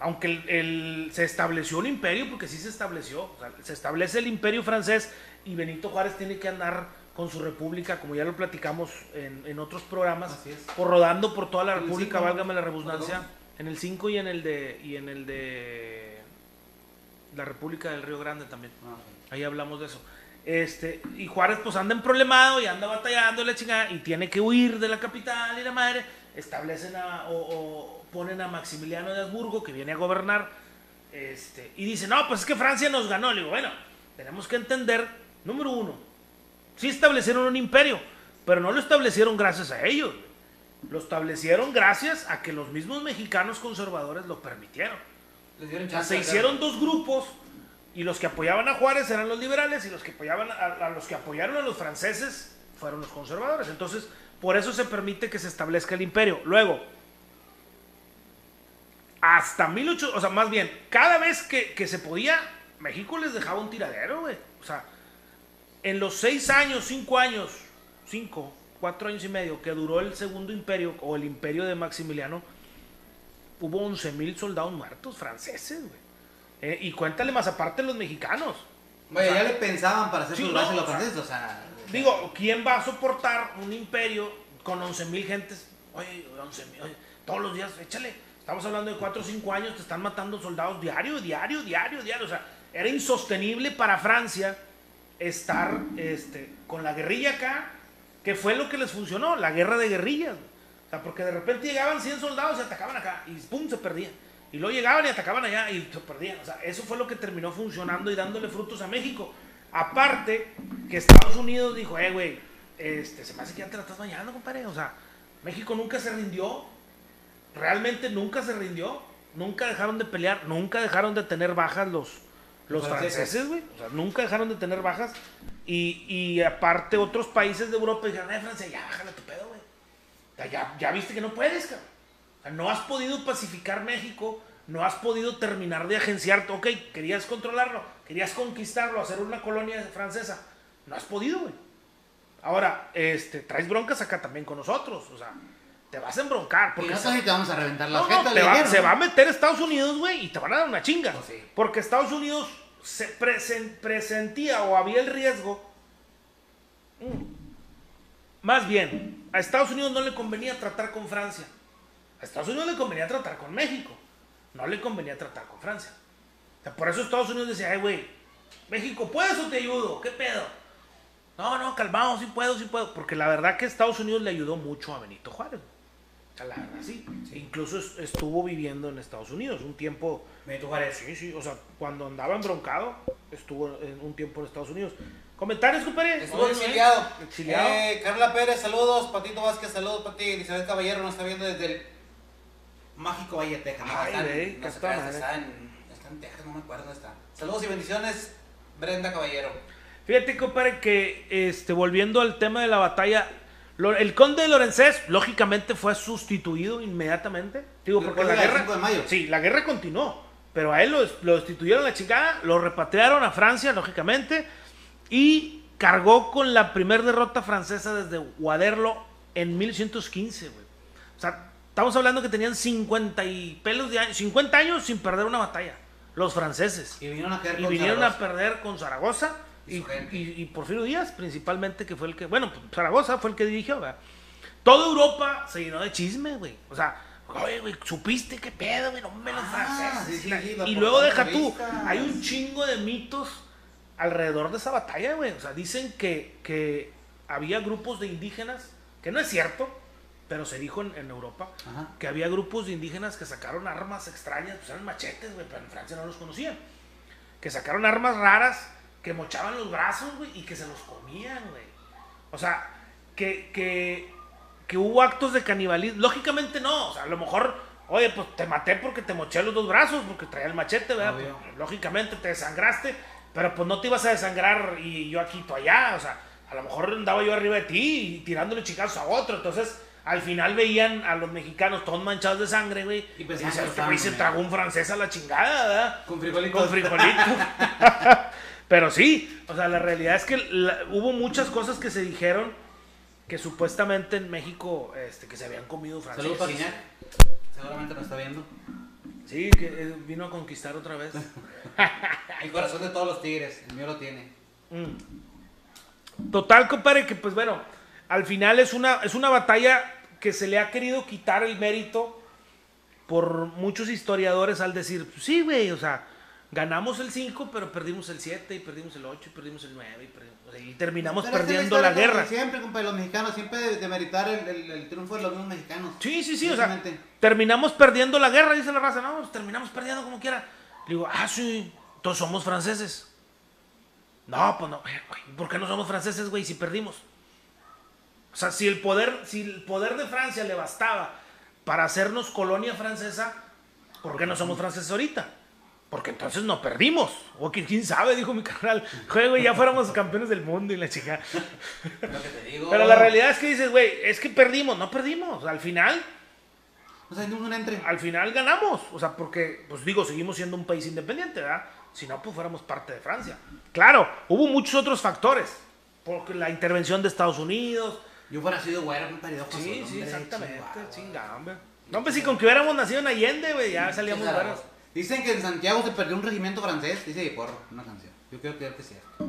aunque el, el- se estableció un imperio, porque sí se estableció, o sea, se establece el imperio francés y Benito Juárez tiene que andar con su república, como ya lo platicamos en, en otros programas, Así es. por rodando por toda la En república, cinco, válgame la redundancia, en el 5 y en el de y en el de la República del Río Grande también. Ah, Ahí hablamos de eso. Este, y Juárez pues anda en problemado y anda batallando la chingada y tiene que huir de la capital y la madre. Establecen a, o, o ponen a Maximiliano de Habsburgo que viene a gobernar. Este, y dice, no, pues es que Francia nos ganó. Le digo, bueno, tenemos que entender, número uno, sí establecieron un imperio, pero no lo establecieron gracias a ellos. Lo establecieron gracias a que los mismos mexicanos conservadores lo permitieron. Se hicieron dos grupos y los que apoyaban a Juárez eran los liberales y los que apoyaban a, a los que apoyaron a los franceses fueron los conservadores. Entonces, por eso se permite que se establezca el imperio. Luego, hasta 1800, o sea, más bien, cada vez que, que se podía, México les dejaba un tiradero, güey. O sea, en los seis años, cinco años, cinco, cuatro años y medio que duró el segundo imperio o el imperio de Maximiliano, hubo 11 mil soldados muertos franceses, güey. Eh, y cuéntale más aparte los mexicanos. Vaya, O sea, ya le pensaban para hacer sí, sus no, bases los franceses, o sea. digo, ¿quién va a soportar un imperio con 11 mil gentes? Oye, 11 mil, todos los días, échale. Estamos hablando de 4 o 5 años, te están matando soldados diario, diario, diario, diario. O sea, era insostenible para Francia estar este, con la guerrilla acá, que fue lo que les funcionó, la guerra de guerrillas. O sea, porque de repente llegaban 100 soldados y atacaban acá y pum, se perdían. Y luego llegaban y atacaban allá y se perdían. O sea, eso fue lo que terminó funcionando y dándole frutos a México. Aparte, que Estados Unidos dijo, eh, güey, este, se me hace que ya te la estás bañando, compadre. O sea, México nunca se rindió. Realmente nunca se rindió. Nunca dejaron de pelear. Nunca dejaron de tener bajas los, los franceses, güey. O sea, nunca dejaron de tener bajas. Y, y aparte, otros países de Europa dijeron, eh, Francia, ya bájale tu pedo, güey. O sea, ya, ya viste que no puedes, cabrón. O sea, no has podido pacificar México no has podido terminar de agenciarte. Ok, querías controlarlo, querías conquistarlo, hacer una colonia francesa. No has podido, güey. Ahora, este, traes broncas acá también con nosotros. O sea, te vas a embroncar. Porque no te vamos a reventar la no, Se va a meter Estados Unidos, güey, y te van a dar una chinga. Pues porque Estados Unidos se presentía o había el riesgo. Mm, más bien, a Estados Unidos no le convenía tratar con Francia. A Estados Unidos le convenía tratar con México no le convenía tratar con Francia. por eso Estados Unidos decía, ay, güey, México, ¿puedes o te ayudo? ¿Qué pedo? No, no, calmado, sí puedo, sí puedo. Porque la verdad que Estados Unidos le ayudó mucho a Benito Juárez. La verdad sí. Incluso estuvo viviendo en Estados Unidos un tiempo. Benito Juárez. Sí, sí. O sea, cuando andaba embroncado, estuvo en un tiempo en Estados Unidos. ¿Comentarios, compadre? Estuvo exiliado. exiliado. Eh, Carla Pérez, saludos. Patito Vázquez, saludos para ti. Elizabeth Caballero nos está viendo desde el Mágico Valle, Texas. No, está, en, no está, en, Texas, no me acuerdo dónde está. Saludos y bendiciones, Brenda Caballero. Fíjate, compadre, que este, volviendo al tema de la batalla, el conde de Lorenzés, lógicamente, fue sustituido inmediatamente. Digo, porque la guerra. De mayo. Sí, la guerra continuó. Pero a él lo, lo destituyeron a la chingada, lo repatriaron a Francia, lógicamente, y cargó con la primera derrota francesa desde Waterloo en 1115, güey. O sea, Estamos hablando que tenían 50 y pelos de años, 50 años sin perder una batalla. Los franceses. Y vinieron a, y vinieron a perder con Zaragoza y, y, y, Porfirio Díaz, principalmente, que fue el que, bueno, Zaragoza fue el que dirigió, ¿verdad? Toda Europa se llenó de chisme, güey. O sea, oye, güey, ¿supiste qué pedo, güey? No me los ah, y luego deja tú, hay un chingo de mitos alrededor de esa batalla, güey. O sea, dicen que, que había grupos de indígenas, que no es cierto, pero se dijo en, Europa que había grupos de indígenas que sacaron armas extrañas, pues eran machetes, güey, pero en Francia no los conocían. Que sacaron armas raras, que mochaban los brazos, güey, y que se los comían, güey. O sea, que, que, que hubo actos de canibalismo. Lógicamente no, o sea, a lo mejor, oye, pues te maté porque te moché los dos brazos, porque traía el machete, ¿verdad? Pues, lógicamente te desangraste, pero pues no te ibas a desangrar y yo aquí, tú allá, o sea, a lo mejor andaba yo arriba de ti y tirándole chicazos a otro, entonces al final veían a los mexicanos todos manchados de sangre, güey. Y pensaban que se tragó un francés a la chingada, ¿verdad? Con frijolitos. Con frijolitos. Pero sí, o sea, la realidad es que hubo muchas cosas que se dijeron que supuestamente en México este, que se habían comido franceses. Saludos Seguramente nos está viendo. Sí, que eh, vino a conquistar otra vez. el corazón de todos los tigres, el mío lo tiene. Mm. Total, compadre, que pues bueno al final es una, es una batalla que se le ha querido quitar el mérito por muchos historiadores al decir, sí, güey, o sea, ganamos el 5, pero perdimos el 7, y perdimos el 8, y perdimos el 9, y, terminamos perdiendo la, guerra. Siempre, compadre, los mexicanos, siempre demeritar el, el, triunfo de los mismos mexicanos. Sí, sí, sí, o sea, terminamos perdiendo la guerra, dice la raza, no, pues terminamos perdiendo como quiera. Le digo, ah, sí, todos somos franceses. No, pues no, ¿por qué no somos franceses, güey, si perdimos? O sea, si el poder, si el poder de Francia le bastaba para hacernos colonia francesa, ¿por qué no somos franceses ahorita? Porque entonces no perdimos. O quién sabe, dijo mi carnal. Juego ya fuéramos campeones del mundo y la chica. Pero la realidad es que dices, güey, es que perdimos, no perdimos. Al final. O sea, no entre. Al final ganamos. O sea, porque, pues digo, seguimos siendo un país independiente, ¿verdad? Si no, pues fuéramos parte de Francia. Claro, hubo muchos otros factores. Porque la intervención de Estados Unidos, yo fuera sido güero, un periodo Sí, sí, exactamente. Chingada, hombre. No, pues si con que hubiéramos nacido en Allende, güey, ya salíamos güeros. Dicen que en Santiago se perdió un regimiento francés, dice Porro, una canción. Yo creo que es cierto.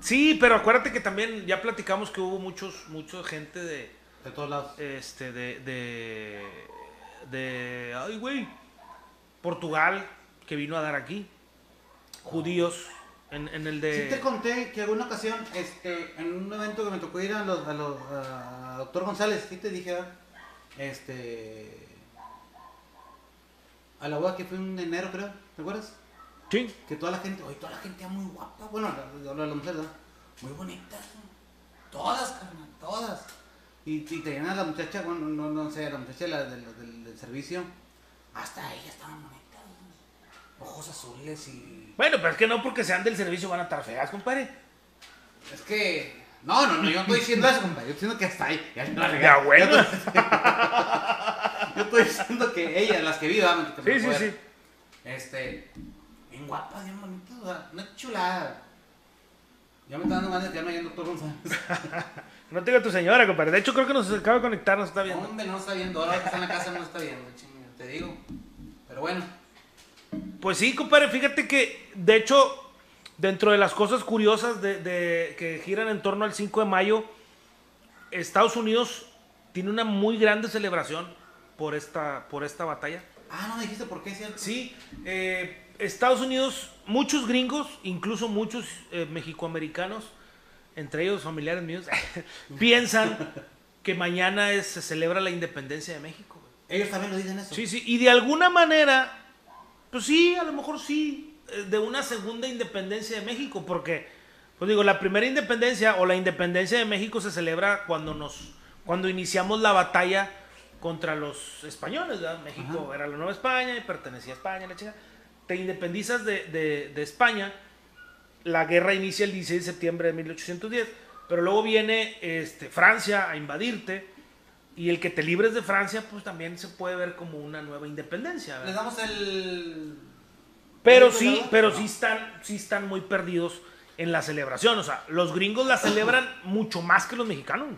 Sí, pero acuérdate que también ya platicamos que hubo muchos, mucha gente de, De todos lados. este, de, de, de, ay, güey, Portugal, que vino a dar aquí, judíos, en, en el de... Sí te conté que alguna ocasión, este, en un evento que me tocó ir a los, a los, a Doctor González, sí te dije, este, a la boda que fue en enero, creo, ¿te acuerdas? Sí. Que toda la gente, oye, toda la gente era muy guapa, bueno, la, la, la mujer, ¿verdad? Muy bonitas, todas, carnal, todas. Y, y tenían a la muchacha, bueno, no, no sé, la muchacha la, del, del, del servicio, hasta ella estaban bonitas, ojos azules y... Bueno, pero es que no porque sean del servicio van a estar feas, compadre. Es que. No, no, no, yo no estoy diciendo eso, compadre. Yo estoy diciendo que hasta ahí. Ya regué. Ya, bueno. Yo estoy- diciendo que ellas, las que vi, vamos, que Sí, sí, sí. Este. Bien guapas, bien bonitas, o sea, una chulada. Ya me está dando ganas de quedarme ahí en Doctor González. No te digo tu señora, compadre. De hecho, creo que nos acaba de conectar, nos está viendo. Hombre, no está viendo. Ahora que está en la casa no está viendo, chinga, te digo. Pero bueno. Pues sí, compadre, fíjate que, de hecho, dentro de las cosas curiosas de, de- que giran en torno al 5 de mayo, Estados Unidos tiene una muy grande celebración por esta, por esta batalla. Ah, no dijiste por qué, ¿cierto? Sí, eh, Estados Unidos, muchos gringos, incluso muchos eh, mexicoamericanos, entre ellos familiares míos, piensan que mañana es- se celebra la independencia de México. Ellos también lo dicen eso. Sí, sí, y de alguna manera, pues sí, a lo mejor sí, eh, de una segunda independencia de México, porque, pues digo, la primera independencia o la independencia de México se celebra cuando nos, cuando iniciamos la batalla contra los españoles, ¿verdad? México Ajá. era la Nueva España y pertenecía a España, la chica. Te independizas de, de- de España, la guerra inicia el 16 de septiembre de 1810, pero luego viene este, Francia a invadirte y el que te libres de Francia, pues también se puede ver como una nueva independencia. ¿verdad? Les damos el. Pero ¿el sí, pero sí están, sí están muy perdidos en la celebración. O sea, los gringos la celebran mucho más que los mexicanos.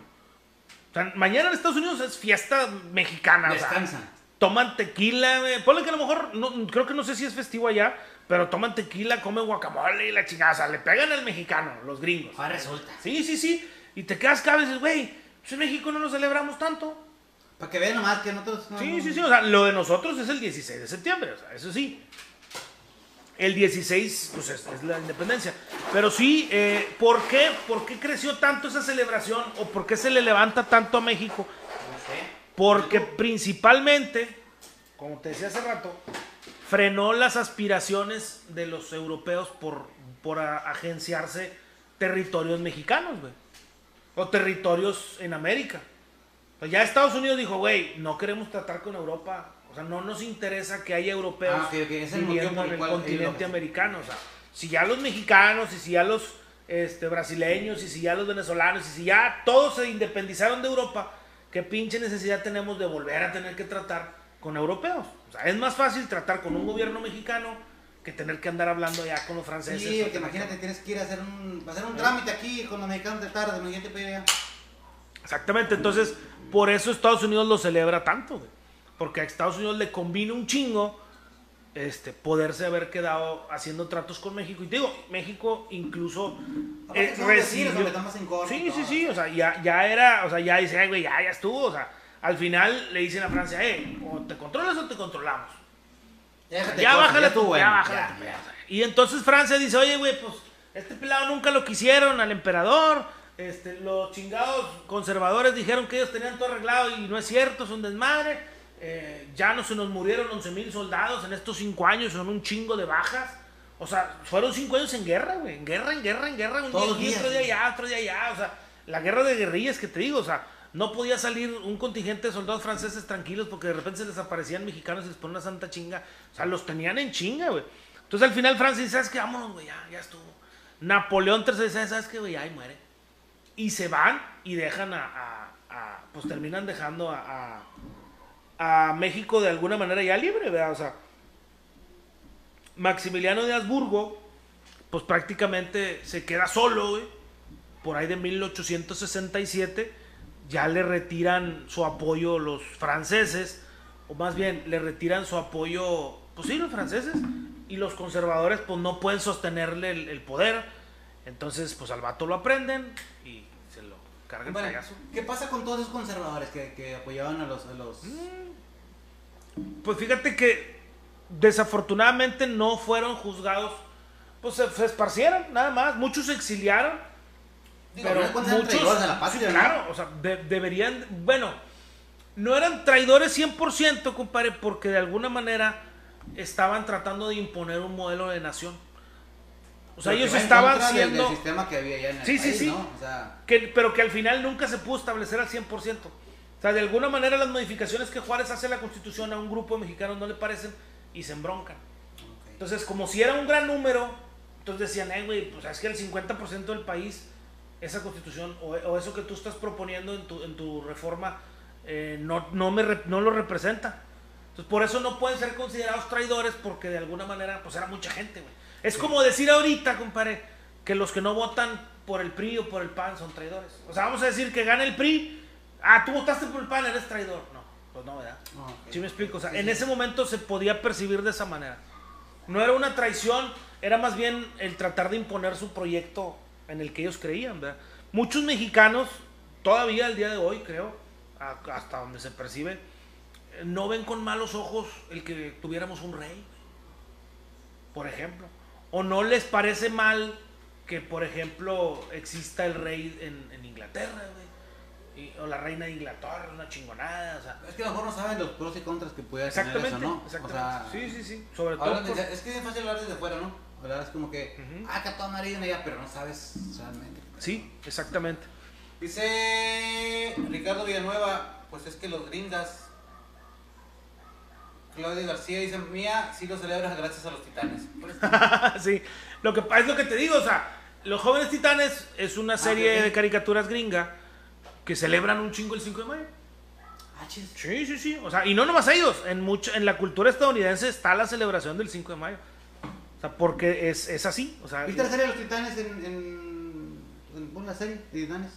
O sea, mañana en Estados Unidos es fiesta mexicana. o sea, Descansan. toman tequila, güey. Ponle que a lo mejor, no, creo que no sé si es festivo allá, pero toman tequila, comen guacamole y la chingada. O sea, le pegan al mexicano, los gringos. Ahora resulta. Sí, sí, sí. Y te quedas cada vez, güey, pues en México no lo celebramos tanto. Para que vean nomás que nosotros. no- Sí, no- sí, sí. O sea, lo de nosotros es el 16 de septiembre. O sea, eso sí. El 16, pues es, es la independencia. Pero sí, eh, ¿por qué? ¿Por qué creció tanto esa celebración? ¿O por qué se le levanta tanto a México? No sé. Porque principalmente, como te decía hace rato, frenó las aspiraciones de los europeos por, por agenciarse territorios mexicanos, güey. O territorios en América. Pues ya Estados Unidos dijo, güey, no queremos tratar con Europa. O sea, no nos interesa que haya europeos Ah, es el viviendo en el cual continente americano. O sea, si ya los mexicanos y si ya los este, brasileños y si ya los venezolanos y si ya todos se independizaron de Europa, ¿qué pinche necesidad tenemos de volver a tener que tratar con europeos? O sea, es más fácil tratar con un gobierno mexicano que tener que andar hablando ya con los franceses. Sí, porque imagínate, tienes que ir a hacer un, hacer un trámite aquí con los mexicanos de tarde, imagínate para allá. Exactamente, entonces por eso Estados Unidos lo celebra tanto, güey. Porque a Estados Unidos le convine un chingo este, poderse haber quedado haciendo tratos con México. Y te digo, México incluso eh, recibió... Sí, sí, sí, o sea, ya, ya era, o sea, ya dice, "Ay, güey, ya, ya estuvo, o sea, al final le dicen a Francia, eh, o te controlas o te controlamos. Ya, déjate Ya bájale tú, bueno, ya bájale ya, ya. Y entonces Francia dice, oye, güey, pues este pelado nunca lo quisieron al emperador. Este, los chingados conservadores dijeron que ellos tenían todo arreglado y no es cierto, es un desmadre. Eh, ya no se nos murieron 11 mil soldados en estos 5 años, son un chingo de bajas. O sea, fueron 5 años en guerra, güey. En guerra, en guerra, en guerra. Un Todos día días, otro día allá, otro día allá. O sea, la guerra de guerrillas que te digo, o sea, no podía salir un contingente de soldados franceses tranquilos porque de repente se les aparecían mexicanos y les ponían una santa chinga. O sea, los tenían en chinga, güey. Entonces al final Francia dice, ¿sabes qué? Vámonos, güey, ya, ya estuvo. Napoleón III dice, ¿sabes qué, güey? Ahí muere. Y se van y dejan a, a- a- pues terminan dejando a, a, a México de alguna manera ya libre, ¿verdad? O sea, Maximiliano de Habsburgo, pues prácticamente se queda solo. Por ahí de 1867 ya le retiran su apoyo los franceses, o más bien le retiran su apoyo, pues sí, los franceses, y los conservadores pues no pueden sostenerle el, el poder. Entonces, pues al vato lo aprenden Bueno, cagazo. ¿Qué pasa con todos esos conservadores que, que apoyaban a los... A los... Pues fíjate que desafortunadamente no fueron juzgados, pues se, se esparcieron, nada más. Muchos se exiliaron, Digo, pero muchos, traidores a la patria, claro, o sea, de- deberían, bueno, no eran traidores 100%, compadre, porque de alguna manera estaban tratando de imponer un modelo de nación. O sea, ellos estaban del- siendo... Del sistema que había allá en el Sí, sí, país, sí. ¿no? O sea, que, pero que al final nunca se pudo establecer al 100%. O sea, de alguna manera las modificaciones que Juárez hace a la Constitución a un grupo de mexicanos no le parecen y se embroncan. Entonces, como si era un gran número, entonces decían, eh, güey, pues es que el 50% del país, esa constitución o, o eso que tú estás proponiendo en tu, en tu reforma, eh, no, no, me, no lo representa. Entonces, por eso no pueden ser considerados traidores porque de alguna manera, pues era mucha gente, güey. Es como decir ahorita, compadre, que los que no votan por el PRI o por el PAN son traidores. O sea, vamos a decir que gana el PRI, ah, tú votaste por el PAN, eres traidor. No, pues no, ¿verdad? Ah, ok. ¿Sí me explico? O sea, Sí, en ese momento se podía percibir de esa manera. No era una traición, era más bien el tratar de imponer su proyecto en el que ellos creían, ¿verdad? Muchos mexicanos, todavía al día de hoy, creo, hasta donde se percibe, eh, no ven con malos ojos el que tuviéramos un rey, por ejemplo. O no les parece mal que, por ejemplo, exista el rey en, en Inglaterra, güey. Y- O la reina de Inglaterra, una chingonada, o sea. Es que a lo mejor no saben los pros y contras que puede tener eso, ¿no? exactamente. O sea, sí, sí, sí. Sobre todo. por- es que es fácil hablar desde fuera, ¿no? Hablar es como que, Ujú. ah, que a toda viene allá, pero no sabes realmente. Sí, exactamente. Dice Ricardo Villanueva, pues es que los gringas. Claudia García dice, Mía, sí lo celebras gracias a los titanes. Sí. Lo que es lo que te digo, o sea, Los Jóvenes Titanes es una serie Ah, ok. de caricaturas gringa que celebran un chingo el 5 de mayo. Ah, chis. Sí, sí, sí. O sea, y no nomás ellos. En, mucho, en la cultura estadounidense está la celebración del 5 de mayo. O sea, porque es, es así. O sea, ¿Viste la serie de los titanes en, en, en serie de titanes?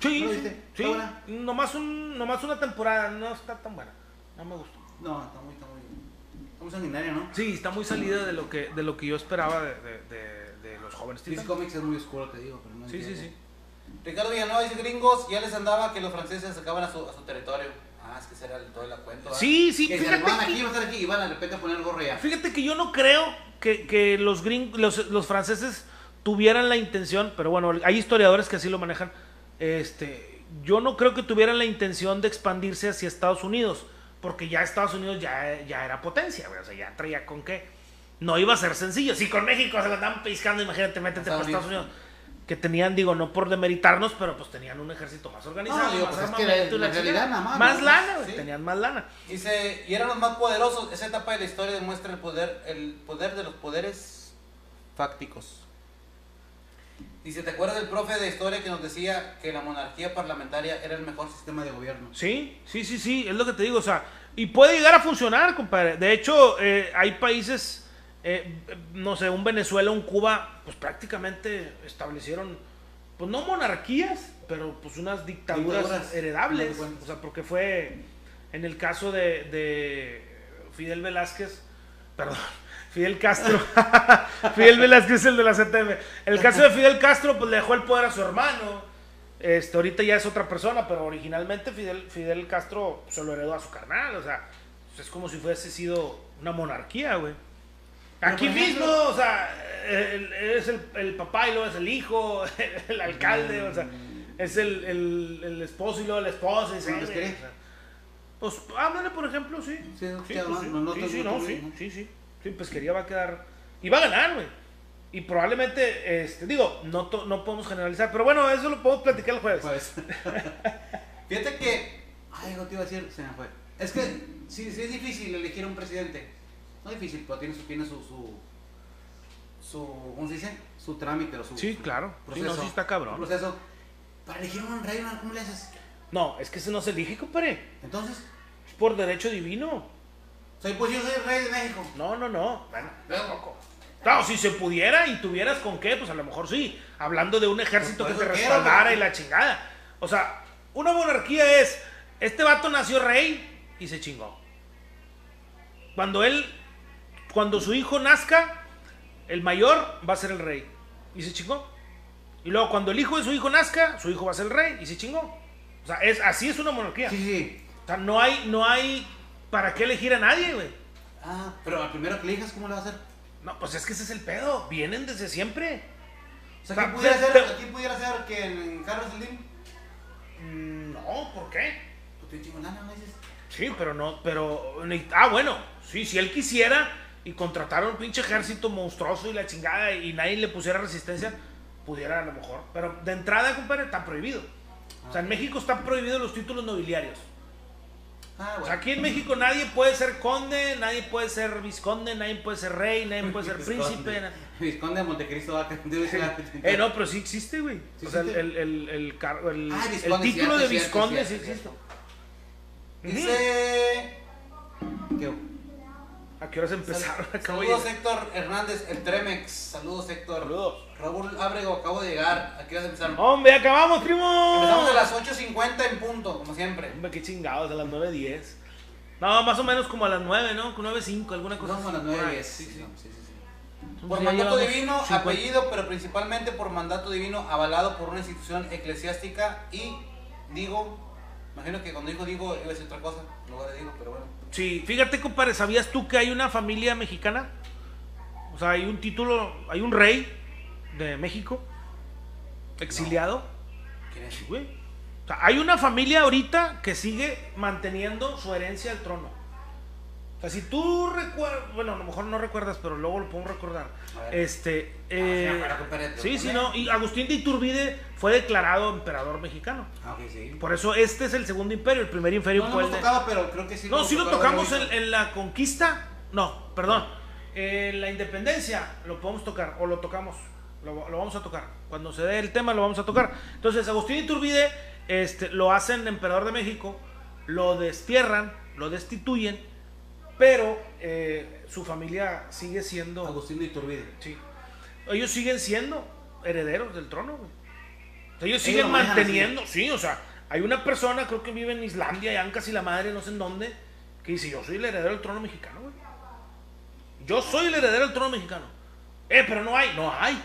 sí, ¿No lo viste? sí. ¿Está buena? Nomás, un, nomás una temporada. No está tan buena. No me gustó. No, está muy, muy sanguinario, ¿no? Sí, está muy salida de lo que, de lo que yo esperaba de, de- de- de los Jóvenes Titanes. Comics es muy oscuro, te digo, pero no Sí, sí, entiendo. sí. Ricardo Villanueva dice gringos, ya les andaba que los franceses sacaban a su, a su territorio. Ah, es que será el, todo el cuento. ¿verdad? Sí, sí, Que fíjate van que- aquí, van a estar aquí y van a de repente a poner gorro ya. Fíjate que yo no creo que, que los, gring- los, los franceses tuvieran la intención, pero bueno, hay historiadores que así lo manejan. Este, yo no creo que tuvieran la intención de expandirse hacia Estados Unidos, porque ya Estados Unidos ya, ya era potencia, güey, o sea, ya traía con qué. No iba a ser sencillo. Si con México se lo andaban piscando, imagínate, métete para Estados Unidos. Que tenían, digo, no por demeritarnos, pero pues tenían un ejército más organizado, No, digo, más pues es que armamento y la- la la realidad chingada. nada más, Más ¿no? lana, güey, Sí. tenían más lana. Dice, y eran los más poderosos. Esa etapa de la historia demuestra el poder, el poder de los poderes fácticos. Dice, ¿te acuerdas del profe de historia que nos decía que la monarquía parlamentaria era el mejor sistema de gobierno? Sí, sí, sí, sí, es lo que te digo, o sea, y puede llegar a funcionar, compadre. De hecho, eh, hay países, eh, no sé, un Venezuela, un Cuba, pues prácticamente establecieron, pues no monarquías, pero pues unas dictaduras, Dictaduras, heredables. O sea, porque fue en el caso de, de Fidel Velázquez, perdón, Fidel Castro, Fidel Velázquez es el de la CTM. El caso de Fidel Castro, pues le dejó el poder a su hermano. Este, ahorita ya es otra persona, pero originalmente Fidel, Fidel Castro se lo heredó a su carnal, o sea, pues es como si fuese sido una monarquía, güey. Aquí ejemplo- mismo, o sea, es el, el papá y luego es el hijo, el alcalde, o sea, es el, el, el esposo y luego la esposa. Y o sea, pues háblale, por ejemplo, sí. Sí, Sí, sí, sí, sí, sí. Sí, pesquería va a quedar. Y va a ganar, güey. Y probablemente, este, digo, no, to- no podemos generalizar, pero bueno, eso lo podemos platicar el jueves. Pues. Fíjate que. Ay, algo te iba a decir, se me fue. Es que sí, sí es difícil elegir un presidente. No es difícil, pero tiene su, tiene su, su, su ¿cómo se dice? Su trámite o su Sí, su claro. Sí, proceso. no, sí está cabrón. Proceso. Para elegir un rey, ¿no? ¿cómo le haces? No, es que ese no se elige, compadre. Entonces, Es por derecho divino. Soy pues yo soy rey de México. No, no, no. Bueno, tampoco. Claro, si se pudiera y tuvieras con qué, pues a lo mejor sí. Hablando de un ejército Pues que te quiero, respaldara y la chingada. O sea, una monarquía es, este vato nació rey y se chingó. Cuando él, cuando su hijo nazca, el mayor va a ser el rey. Y se chingó. Y luego cuando el hijo de su hijo nazca, su hijo va a ser el rey y se chingó. O sea, es, así es una monarquía. Sí, sí. O sea, no hay, no hay para qué elegir a nadie, güey. Ah, pero al primero que elijas, ¿cómo le va a hacer? No, pues es que ese es el pedo. Vienen desde siempre. O sea, ¿quién pudiera, ser, pero- ¿quién pudiera ser que en Carlos Slim? Mm, No, ¿por qué? Pues te chingo lana, ¿no dices? Sí, pero no, pero... Ah, bueno, sí, si él quisiera y contratara un pinche ejército monstruoso y la chingada y nadie le pusiera resistencia, pudiera a lo mejor. Pero de entrada, compadre, está prohibido. O sea, en México están prohibidos los títulos nobiliarios. Ah, O bueno. sea, aquí en México nadie puede ser conde, nadie puede ser visconde, nadie puede ser rey, nadie puede ser príncipe. Visconde de Montecristo va Eh, no, pero sí existe, güey. ¿Sí o sea, existe? el, el, el, Ah, Visconde, título cierto, de visconde cierto, sí existe. Dice. ¿Qué? ¿A qué horas empezaron? Saludos. Héctor Hernández, el Tremex. Saludos Héctor. Saludos. Raúl acabo de llegar. ¿A qué horas empezaron? Hombre, acabamos, primo. Empezamos a las 8.50 en punto, como siempre. Hombre, qué chingados, a las 9.10. No, más o menos como a las 9, ¿no? Con 9.05, alguna cosa. Como a las así, por 9 ahí. 10. Sí, sí. Sí, sí, sí. Entonces Por mandato divino, 50. apellido, pero principalmente por mandato divino avalado por una institución eclesiástica y digo, imagino que cuando dijo digo iba a decir otra cosa, en lugar de digo, pero bueno. Sí, fíjate, compadre, ¿sabías tú que hay una familia mexicana? O sea, hay un título, hay un rey de México, exiliado. ¿Quién es? Sí, güey. O sea, hay una familia ahorita que sigue manteniendo su herencia al trono. O sea, si tú recuerdas, bueno, a lo mejor no recuerdas, pero luego lo podemos recordar. Este, sí eh, sí, ¿lo sí, no. Y Agustín de Iturbide fue declarado emperador mexicano. Ah, sí. Por eso este es el segundo imperio. El primer imperio No, no hemos el de- tocado, pero creo que sí. No, sí lo tocamos en, la conquista. No, perdón. En la independencia lo podemos tocar o lo tocamos. Lo, lo vamos a tocar. Cuando se dé el tema lo vamos a tocar. Entonces, Agustín Iturbide este, lo hacen emperador de México, lo destierran, lo destituyen, pero eh, su familia sigue siendo. Agustín de Iturbide. Sí. Ellos siguen siendo herederos del trono, güey. Ellos siguen manteniendo, sí, o sea, hay una persona, creo que vive en Islandia, y Ancas y la madre, no sé en dónde, que dice, yo soy el heredero del trono mexicano, güey. Yo soy el heredero del trono mexicano. Eh, pero no hay, no hay.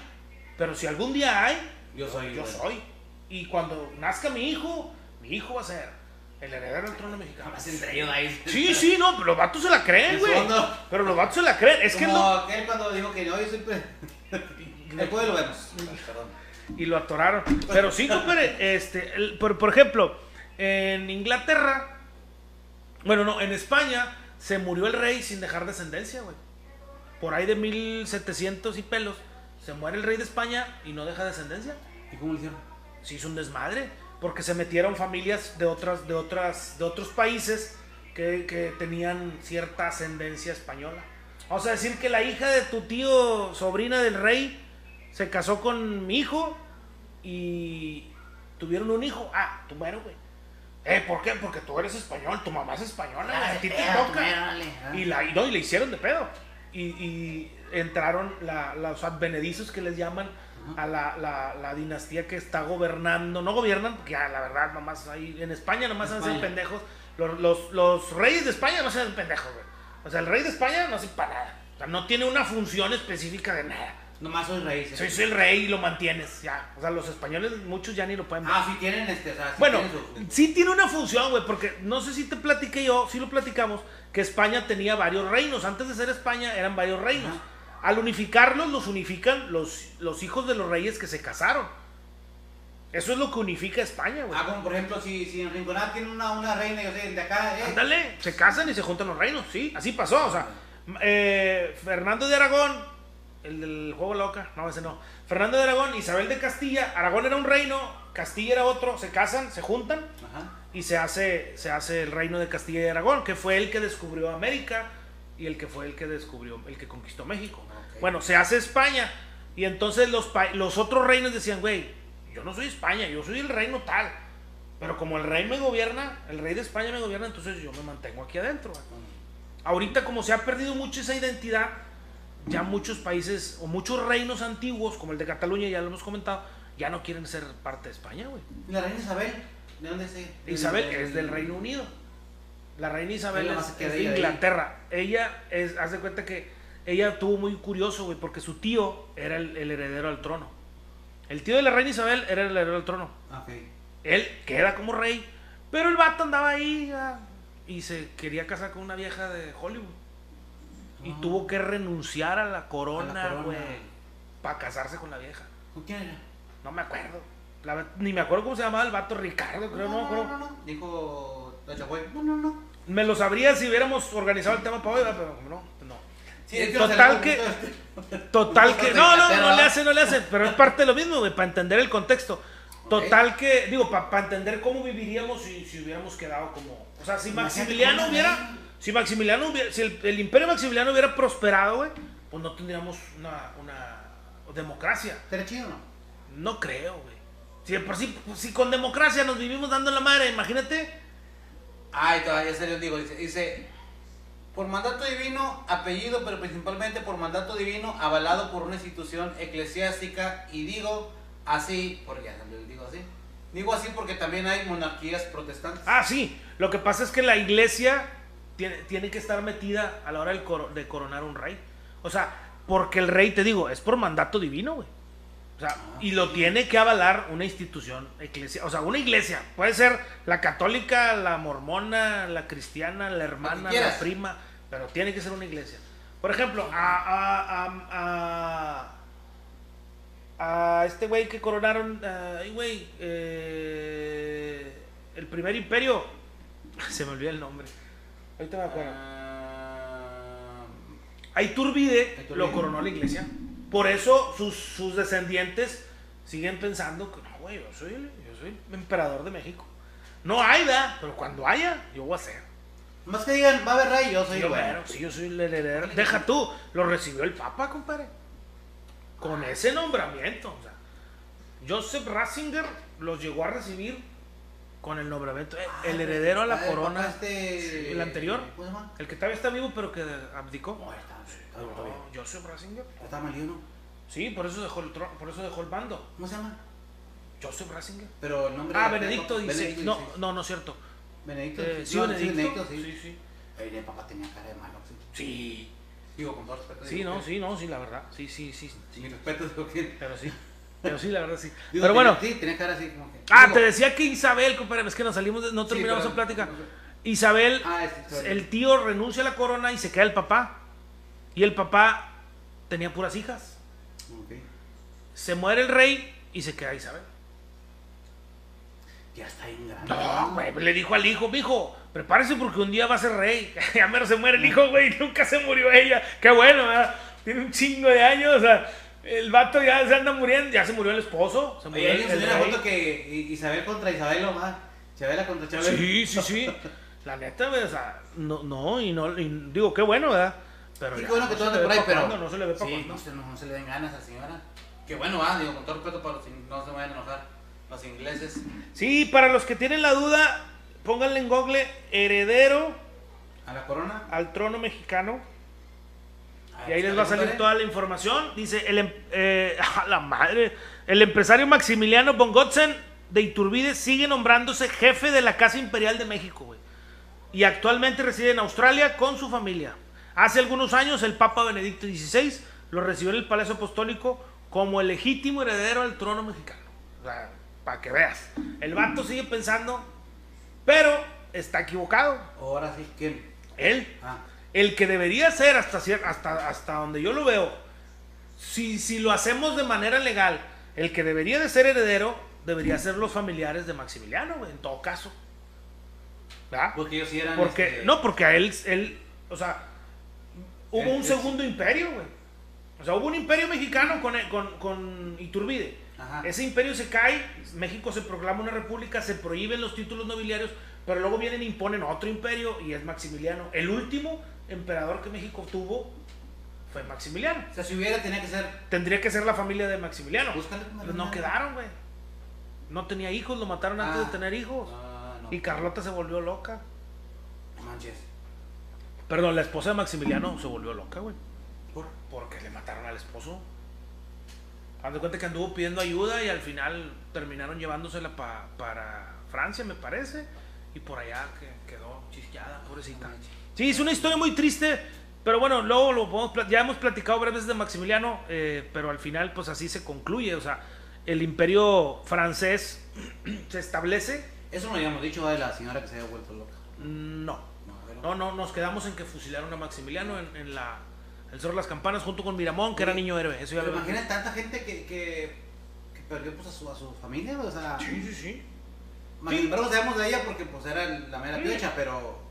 Pero si algún día hay, Yo soy. yo soy. Y cuando nazca mi hijo, mi hijo va a ser el heredero del trono mexicano. Jamás entre ellos ahí. Sí, sí, no, pero los vatos se la creen, En güey. Pero los vatos se la creen. Es que no. aquel cuando dijo que no, yo siempre. Después lo vemos. Perdón. y lo atoraron. Pero sí, compadre, este, el- por, por ejemplo, en Inglaterra, bueno, no, en España se murió el rey sin dejar descendencia, güey. Por ahí de 1700 y pelos, se muere el rey de España y no deja descendencia. ¿Y cómo lo hicieron? Se hizo un desmadre, porque se metieron familias de otras, de otras, de otros países que, que tenían cierta ascendencia española. Vamos a decir que la hija de tu tío, sobrina del rey, se casó con mi hijo y tuvieron un hijo. Ah, tú muero, güey. Eh, ¿por qué? Porque tú eres español, tu mamá es española, güey, a ti te toca. Y, la, y, no, y le hicieron de pedo. Y, y entraron la- los advenedizos que les llaman a la, la- la dinastía que está gobernando. No gobiernan, porque ya, la verdad, nomás ahí en España nomás hacen España. pendejos. Los, los- los reyes de España no se hacen pendejos, güey. O sea, el rey de España no sirve para nada. O sea, no tiene una función específica de nada. Nomás soy rey. ¿sí? Soy, soy el rey y lo mantienes, ya. O sea, los españoles, muchos ya ni lo pueden ver. Ah, sí tienen este. O sea, sí Bueno, tienen su- sí tiene una función, güey, porque no sé si te platiqué yo, sí lo platicamos, que España tenía varios reinos. Antes de ser España eran varios reinos. Ajá. Al unificarlos, los unifican los, los hijos de los reyes que se casaron. Eso es lo que unifica a España, güey. Ah, como por ejemplo, si, si en Rinconada tiene una, una reina, yo sé, de acá, eh. Ándale, se casan y se juntan los reinos, sí, así pasó. O sea, eh, Fernando de Aragón, el del juego loca, no, ese no. Fernando de Aragón, Isabel de Castilla, Aragón era un reino, Castilla era otro, se casan, se juntan Ajá. y se hace, se hace el reino de Castilla y Aragón, que fue el que descubrió América y el que fue el que descubrió, el que conquistó México. Bueno, se hace España y entonces los, los otros reinos decían, güey, yo no soy España, yo soy el reino tal. Pero como el rey me gobierna, el rey de España me gobierna, entonces yo me mantengo aquí adentro. Ahorita como se ha perdido mucho esa identidad, ya muchos países o muchos reinos antiguos, como el de Cataluña, ya lo hemos comentado, ya no quieren ser parte de España, güey. ¿Y la reina Isabel? ¿De dónde es ella? Isabel es del Reino Unido. La reina Isabel es, se de ahí. Inglaterra. Ella es, haz de cuenta que ella tuvo muy curioso, güey, porque su tío era el, el heredero al trono. El tío de la reina Isabel era el heredero del trono. Ah, Ok. Él queda como rey, pero el vato andaba ahí ah, y se quería casar con una vieja de Hollywood. Y Ah. tuvo que renunciar a la corona, güey, para casarse con la vieja. ¿Con quién era? No me acuerdo. La ni me acuerdo cómo se llamaba el vato, Ricardo, creo, no, me acuerdo. no, no. Dijo. No, no, no. Me lo sabría si hubiéramos organizado el tema para hoy, pero como no, no. Sí, es Total que- Total que. No, no, no le hace, no le hace. hace. Pero es parte de lo mismo, güey, para entender el contexto. Total que, digo, para entender cómo viviríamos si, si hubiéramos quedado como. O sea, si Maximiliano hubiera. era. Si Maximiliano hubiera. Si el, el imperio Maximiliano hubiera prosperado, güey, pues no tendríamos una, una democracia. ¿Será chido o no? No creo, güey. Si, por sí- si con democracia nos vivimos dando la madre, imagínate. Ay, todavía se les digo, dice, dice, por mandato divino, apellido, pero principalmente por mandato divino, avalado por una institución eclesiástica, y digo así, porque ya digo así, digo así porque también hay monarquías protestantes. Ah, sí. Lo que pasa es que la iglesia tiene, tiene que estar metida a la hora del coro- de coronar un rey. O sea, porque el rey, te digo, es por mandato divino, güey. O sea, y lo tiene que avalar una institución eclesia, o sea, una iglesia. Puede ser la católica, la mormona, la cristiana, la hermana, la prima, pero tiene que ser una iglesia. Por ejemplo, a, a, a, a, este güey que coronaron, ay, güey, eh, el primer imperio, se me olvidó el nombre. Ahorita me acuerdo. Ah, A Iturbide Iturbide. lo coronó la iglesia. Por eso sus, sus descendientes siguen pensando que no, güey, yo soy, el, yo soy el emperador de México. No hay, ¿verdad? Pero cuando haya, yo voy a ser. Más que digan, va a haber rey, yo soy el bueno, sí, yo soy el heredero. Deja tú, lo recibió el Papa, compadre. Con ese nombramiento. O sea, Joseph Ratzinger los llegó a recibir con el nombramiento. eh, El heredero a la Ah, corona. este- ¿El anterior? El que todavía está vivo, pero que abdicó. No, está, está, No, Joseph Ratzinger. está. Sí, por eso dejó el trono, por eso dejó el mando. ¿Cómo se llama? Joseph Ratzinger. Pero el nombre... Ah, Benedicto dice. No, dice. no, no es cierto. Benedicto. Eh, sí, Benedicto. sí. Sí, sí. El papá tenía cara de malo, sí. Sí, Digo, con todo respeto. sí, no, que- sí, no, sí, la verdad. Sí, sí, sí. Sin mi respeto, digo que. Pero sí. Pero sí, la verdad sí. digo, Pero bueno. Sí, tenía cara así como que. Ah, digo, te decía que Isabel, compadre, es que nos salimos, de- no Sí, terminamos la plática. Isabel, Ah, historia. el tío renuncia a la corona y se queda el papá. Y el papá tenía puras hijas. Ok. Se muere el rey y se queda Isabel. Ya está bien grande. No, güey, le dijo al hijo, mijo, prepárese porque un día va a ser rey. ya mero se muere el hijo, güey, nunca se murió ella. Qué bueno, ¿verdad? Tiene un chingo de años, o sea, el vato ya se anda muriendo, ya se murió el esposo, se murió Oye, el, alguien el rey. foto que Isabel contra Isabel o más. Chabela contra Chabela. Sí, sí, sí. La neta, o sea, no, no, y no, y digo, qué bueno, ¿verdad? Pero Sí, ya qué bueno no que se todo ande por ahí, pero. no se le ve para Sí, no se, no, no se le den ganas a la señora. Qué bueno, ah, digo, con todo respeto para los no se vayan a enojar los ingleses. Sí, para los que tienen la duda, pónganle en Google heredero A la corona. al trono mexicano. Y ahí les va a salir toda la información. Dice, el, em- eh, a la madre, el empresario Maximiliano von Gotzen de Iturbide sigue nombrándose jefe de la Casa Imperial de México, güey. Y actualmente reside en Australia con su familia. Hace algunos años el Papa Benedicto XVI lo recibió en el Palacio Apostólico como el legítimo heredero al trono mexicano. O sea, para que veas. El vato sigue pensando, pero está equivocado. Ahora sí, ¿quién? Él Ah, el que debería ser hasta, hasta, hasta donde yo lo veo, si, si lo hacemos de manera legal, el que debería de ser heredero debería ser los familiares de Maximiliano, güey, en todo caso. ¿Verdad? porque ellos sí eran. Porque, este, no, porque a él, él, o sea, hubo Él un es- segundo imperio, güey. O sea, hubo un imperio mexicano con, con, con Iturbide. Ajá. Ese imperio se cae, México se proclama una república, se prohíben los títulos nobiliarios, pero luego vienen e imponen otro imperio y es Maximiliano. El último emperador que México tuvo fue Maximiliano. O sea, si hubiera, tenía que ser. Tendría que ser la familia de Maximiliano. Búscale Pero no hermana. quedaron, güey. No tenía hijos, lo mataron antes Ah. de tener hijos. Ah, no. Y Carlota se volvió loca. No manches. Perdón, la esposa de Maximiliano se volvió loca, güey. ¿Por? Porque le mataron al esposo. Haz de cuenta que anduvo pidiendo ayuda y al final terminaron llevándosela pa- para Francia, me parece. Y por allá que quedó chisqueada, pobrecita. Sí, es una historia muy triste. Pero bueno, luego lo podemos ya hemos platicado breves de Maximiliano, eh, pero al final pues así se concluye. O sea, el imperio francés se establece, Eso no lo habíamos dicho de la señora que se había vuelto loca. no. No, No, no, nos quedamos en que fusilaron a Maximiliano en, en la, el Cerro de las Campanas junto con Miramón, que era niño héroe. Eso ya Pero imagina tanta gente que, que, que perdió pues, a, su, a su familia, o sea... Sí, sí, sí. Más sin embargo, sabemos de ella porque pues era la mera Sí. piocha, pero...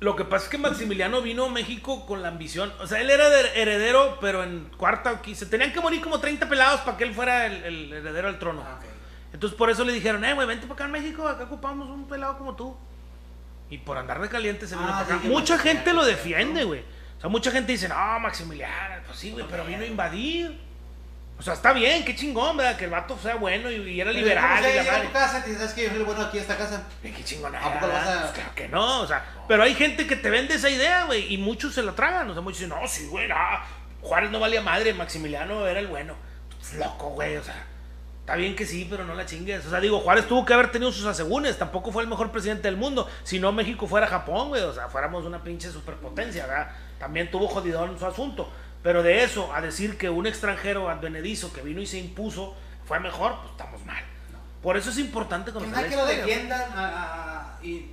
Lo que pasa es que Maximiliano vino a México con la ambición. O sea, él era de- heredero, pero en cuarta o quince. Tenían que morir como 30 pelados para que él fuera el, el heredero al trono. Ah, ok. Entonces por eso le dijeron, eh, güey, vente para acá en México, acá ocupamos un pelado como tú. Y por andar de caliente se vino Ah, para acá. sí, mucha gente lo sí, defiende, güey. O sea, mucha gente dice, no, Maximiliano, pues sí, güey, pero vino a invadir. O sea, está bien, qué chingón, ¿verdad? Que el vato sea bueno y, y era Pero liberal. ¿cómo y se la a tu casa y "¿Sabes qué? Yo soy el bueno aquí en esta casa. Eh, qué chingón. ¿A poco lo vas a- Pues claro que no, o sea, pero hay gente que te vende esa idea, güey, y muchos se la tragan. O sea, muchos dicen, no, sí, güey, no, Juárez no valía madre, Maximiliano era el bueno. Pues, loco, güey, o sea, está bien que sí, pero no la chingues. O sea, digo, Juárez tuvo que haber tenido sus asegúnes, tampoco fue el mejor presidente del mundo. Si no, México fuera Japón, güey, o sea, fuéramos una pinche superpotencia, ¿verdad? También tuvo jodidón su asunto. Pero de eso, a decir que un extranjero advenedizo que vino y se impuso fue mejor, pues estamos mal. Por eso es importante conocer que lo defiendan a- a- y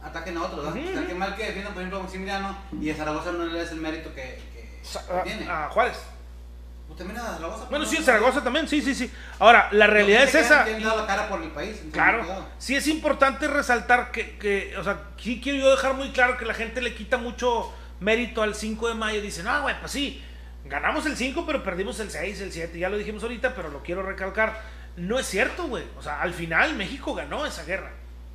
ataquen a otros, ¿verdad? Ujú, O sea, que mal que defiendan, por ejemplo, a Maximiliano y a Zaragoza no le des el mérito que, que A- tiene. a Juárez. Pues también a Zaragoza. Bueno, sí, no- en Zaragoza también, sí, sí, sí. Ahora, la realidad es esa. dado la cara por el país. Claro, cuidado. sí es importante resaltar que, que, o sea, sí quiero yo dejar muy claro que la gente le quita mucho mérito al 5 de mayo. Dicen, no, güey, pues sí, ganamos el 5, pero perdimos el 6, el 7. Ya lo dijimos ahorita, pero lo quiero recalcar. No es cierto, güey. O sea, al final México ganó esa guerra.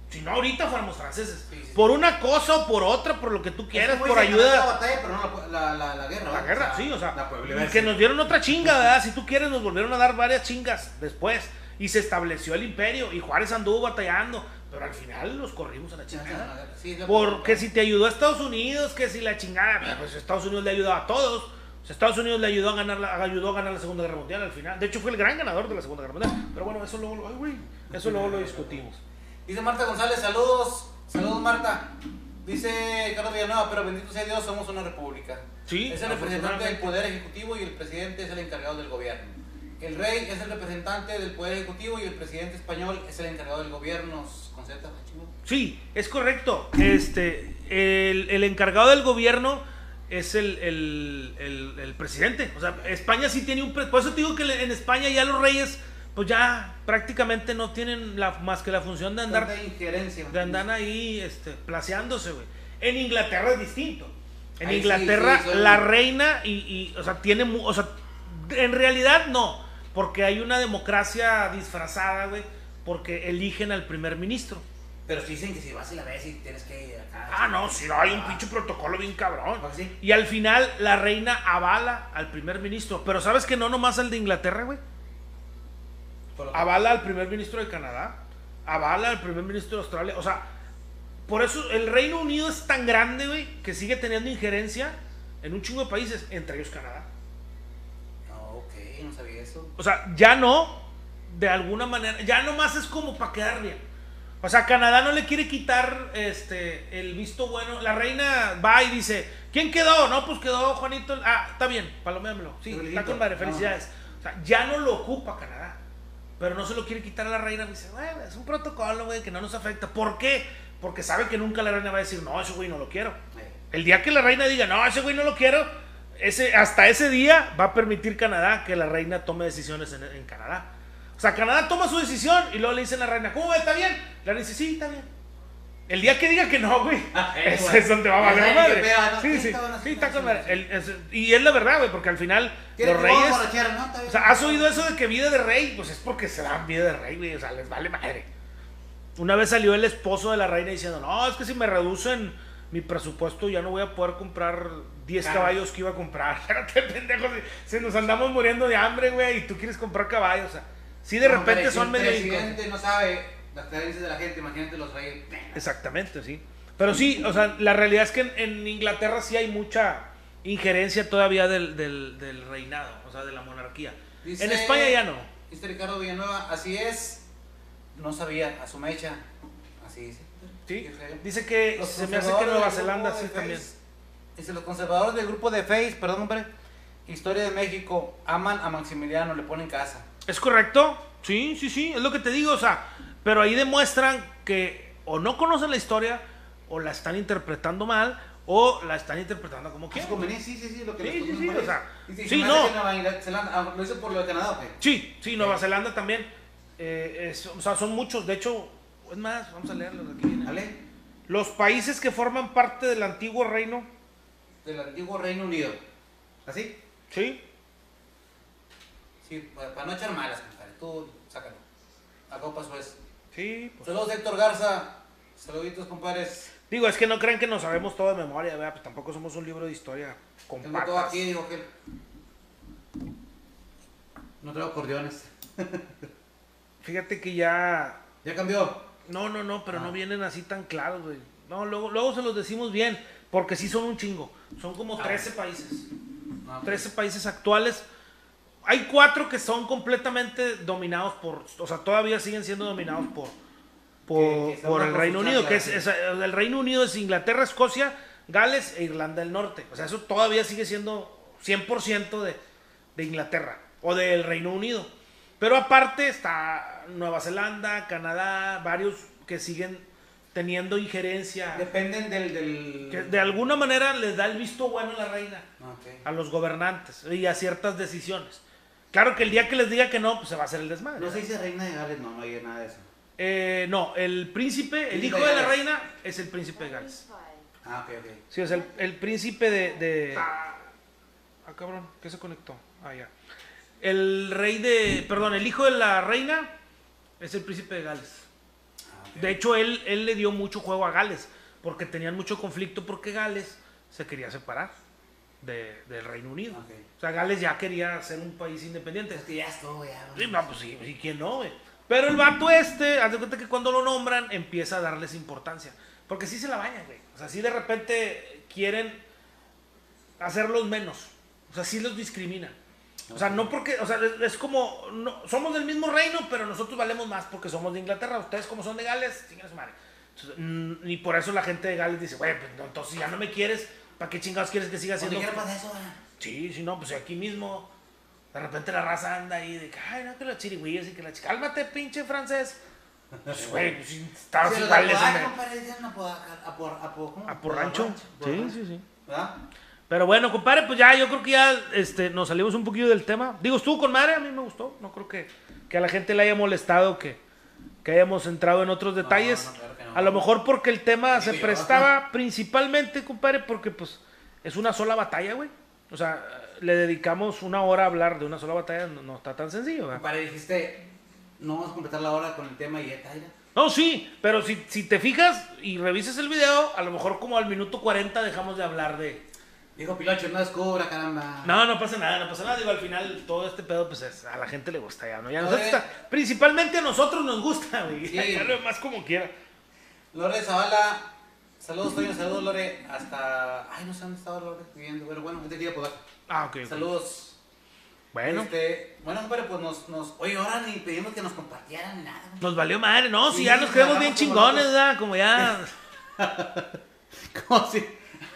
Si no, ahorita fuéramos franceses. Sí, sí. Por una cosa o por otra, por lo que tú quieras, por ayuda. La batalla, pero no la, la, la, la guerra. Sí, o sea, La que nos dieron otra chinga, ¿verdad? Si tú quieres, nos volvieron a dar varias chingas después. Y se estableció el imperio. Y Juárez anduvo batallando. Pero al final los corrimos a la chingada. sí, Porque si te ayudó a Estados Unidos, que si la chingada, pues Estados Unidos le ayudó a todos. Estados Unidos le ayudó a ganar la, ayudó a ganar la Segunda Guerra Mundial al final. De hecho, fue el gran ganador de la Segunda Guerra Mundial. Pero bueno, eso luego, lo- ay, güey, eso luego lo discutimos. Dice Marta González, saludos. Saludos, Marta. Dice Carlos Villanueva, pero bendito sea Dios, somos una república. Sí, Es el representante del. Poder Ejecutivo y el presidente es el encargado del gobierno. El rey es el representante del Poder Ejecutivo y el presidente español es el encargado del gobierno. Chingón. Sí, es correcto. Este, el, el encargado del gobierno es el, el- el- el presidente. O sea, España sí tiene un... Por eso te digo que en España ya los reyes, pues ya prácticamente no tienen la, más que la función de andar, Tanta injerencia. de andar ahí este, placeándose, güey. En Inglaterra es distinto. En Ahí Inglaterra sí, la reina y, y, o sea, tiene... O sea, en realidad no, porque hay una democracia disfrazada, güey, porque eligen al primer ministro. Pero sí dicen que si vas y la ves y tienes que ir acá. Ah, no, si no hay un pinche protocolo bien cabrón. ¿Ah, sí? Y al final la reina avala al primer ministro. Pero ¿sabes que no nomás al de Inglaterra, güey? Avala al primer ministro de Canadá. Avala al primer ministro de Australia. O sea, por eso el Reino Unido es tan grande, güey, que sigue teniendo injerencia en un chingo de países, entre ellos Canadá. No, ok, no sabía eso. O sea, ya no, de alguna manera, ya nomás es como para quedar bien. O sea, Canadá no le quiere quitar este el visto bueno. La reina va y dice, ¿quién quedó? No, pues quedó Juanito. Ah, está bien, paloméamelo. Sí, está con madre, Ah. felicidades. O sea, ya no lo ocupa Canadá. Pero no se lo quiere quitar a la reina. Dice, bueno, es un protocolo, güey, que no nos afecta. ¿Por qué? Porque sabe que nunca la reina va a decir, no, ese güey no lo quiero. El día que la reina diga, no, ese güey no lo quiero, ese, hasta ese día va a permitir Canadá que la reina tome decisiones en, en Canadá. O sea, Canadá toma su decisión y luego le dicen a la reina, ¿cómo va? ¿Está bien? La reina dice, sí, está bien. El día que diga que no, güey, Ah, eh, ese es donde va a valer madre. Sí, Sí, sí, está con madre. El- es- y es la verdad, güey, porque al final ¿Quieres los reyes... No. O sea, ¿has oído eso de que vida de rey? Pues es porque se dan vida de rey, güey. O sea, les vale madre. Una vez salió el esposo de la reina diciendo, no, es que si me reducen mi presupuesto ya no voy a poder comprar 10 Claro. caballos que iba a comprar. Espérate, pendejo, si nos andamos muriendo de hambre, güey, y tú quieres comprar caballos. O sea, sí de No, repente son el medio... presidente no sabe las de la gente, imagínate los reyes. Exactamente, sí. Pero sí, o sea, la realidad es que en, en Inglaterra sí hay mucha injerencia todavía del, del- del reinado, o sea, de la monarquía. Dice- En España ya no. Dice Ricardo Villanueva, así es. No sabía, a su mecha. Así dice. Sí. Dice que Los se me hace que Nueva Zelanda sí también. Dice, los conservadores del grupo de Face, perdón, hombre, Historia de México, aman a Maximiliano, le ponen casa. ¿Es correcto? Sí, sí, sí, es lo que te digo, o sea, pero ahí demuestran que o no conocen la historia o la están interpretando mal o la están interpretando como ¿Qué quieren. conveniencia? Sí, sí, sí, lo que Sí, les sí, sí, o sea, sí, hace no. que Nueva Zelanda- ¿Lo hizo por lo de Canadá o qué? Sí, sí, Nueva Zelanda también. eh, es- o sea, son muchos. De hecho, es más, vamos a leerlos aquí. viene. Los países que forman parte del antiguo reino. Del antiguo Reino Unido. ¿Así? Sí. Sí, para, no echar malas, compadre. Tú, sácalo. A copa Suez. Sí. pues. Saludos, Héctor Garza. Saluditos, compadres. Digo, es que no crean que nos sabemos todo de memoria, ¿verdad? Pues tampoco somos un libro de historia con Tengo todo aquí, dijo que. No traigo acordeones. Fíjate que ya. Ya cambió. No, no, no, pero Ah. no vienen así tan claros, güey. No, luego, luego se los decimos bien, porque sí son un chingo. Son como Ah. 13 países. No, 13 países actuales. Hay cuatro que son completamente dominados por, o sea, todavía siguen siendo dominados por, por, por el Reino Unido, que es- el Reino Unido es Inglaterra, Escocia, Gales e Irlanda del Norte. O sea, eso todavía sigue siendo 100% de, de Inglaterra o del Reino Unido. Pero aparte está Nueva Zelanda, Canadá, varios que siguen teniendo injerencia, Dependen del. del... que de alguna manera les da el visto bueno a la reina Ah, a los gobernantes y a ciertas decisiones. Claro que el día que les diga que no, pues se va a hacer el desmadre. No se dice reina de Gales, no, no hay nada de eso. Eh, no, el príncipe, el hijo de de la reina es el príncipe de Gales. Ah, ok, ok. Sí, es el, el príncipe de, de- Ah, cabrón, ¿qué se conectó? Ah, ya. El rey de... Perdón, el hijo de la reina es el príncipe de Gales. De hecho, él, él le dio mucho juego a Gales, porque tenían mucho conflicto porque Gales se quería separar de- del Reino Unido. O sea, Gales ya quería ser un país independiente. Es que ya estuvo, ya. Sí, no, pues sí, sí, ¿quién no, güey? Pero el vato este, haz de cuenta que cuando lo nombran, empieza a darles importancia. Porque sí se la bañan, güey. O sea, sí de repente quieren hacerlos menos. O sea, sí los discriminan. O sea, no porque, o sea, es, es como, no, somos del mismo reino, pero nosotros valemos más porque somos de Inglaterra. Ustedes como son de Gales, chinguen su madre. Entonces, mm, y por eso la gente de Gales dice, güey, pues no, entonces ya no me quieres, ¿para qué chingados quieres que siga quiera pasa eso, ah? Sí, sí, no, pues aquí mismo. De repente la raza anda ahí de que, ay, no, que los chirigüillos y que la chica. Cálmate, pinche francés. Pues, güey, pues si estabas Sí, iguales, Sí, sí, sí. ¿Verdad? Pero bueno, compadre, pues ya, yo creo que ya este, nos salimos un poquillo del tema. Digo, estuvo con madre, a mí me gustó. No creo que, que a la gente le haya molestado que, que hayamos entrado en otros detalles. no, claro que no. A lo mejor porque el tema se prestaba principalmente, compadre, porque pues es una sola batalla, güey. O sea, le dedicamos una hora a hablar de una sola batalla, no, está tan sencillo, ¿verdad? Compadre, dijiste, no vamos a completar la hora con el tema y ya está. No, sí, pero si, si te fijas y revisas el video, a lo mejor como al minuto 40 dejamos de hablar de... Dijo Pilocho, no descubra, caramba. No, no pasa nada, no pasa nada. Digo, al final todo este pedo, pues es- a la gente le gusta ya, ¿no? Ya nosotros está- principalmente a nosotros nos gusta, güey. Sí. Ya lo demás como quiera. Lore Zavala, saludos, Toño, saludos, Lore. Hasta. Ay, no sé dónde estaba Lore viviendo. Pero bueno, es de aquí de Apodaca. Ah, ok. Saludos. Bueno, Este, bueno, compadre, pues nos, nos. Oye, ahora ni pedimos que nos compartieran nada. güey. nos valió madre, ¿no? Si Sí, ya nos quedamos bien chingones. ¿verdad? Como ya... Como si.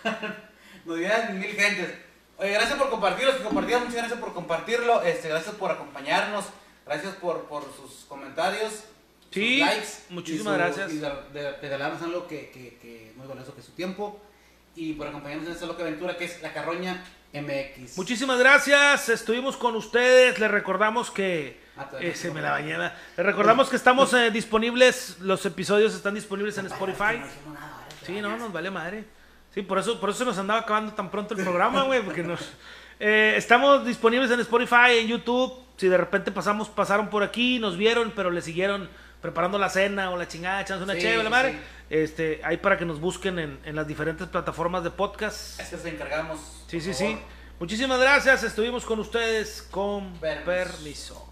nos dieran mil gentes. Oye, gracias por compartirlo. Si compartieron, muchas gracias por compartirlo. Este, gracias por acompañarnos. Gracias por, por sus comentarios. Sí, sus likes. muchísimas y su- gracias. Y de, de regalarnos algo que, que, que muy valioso que es su tiempo. Y por acompañarnos en esta loca aventura que es La Carroña MX. Muchísimas gracias, estuvimos con ustedes. Les recordamos que. Ah, eh, se me la bañaba. Les recordamos que estamos eh, disponibles, los episodios están disponibles en Spotify. Sí, no, nos vale madre. Sí, por eso, por eso nos andaba acabando tan pronto el programa, güey, porque nos... Eh, estamos disponibles en Spotify, en YouTube. Si de repente pasamos, pasaron por aquí, nos vieron, pero le siguieron preparando la cena o la chingada, echándose una Sí, chévere, madre. sí. Este, ahí para que nos busquen en, en las diferentes plataformas de podcast. Es que se encargamos. Sí, sí, favor. sí. Muchísimas gracias. Estuvimos con ustedes con Permiso. permiso.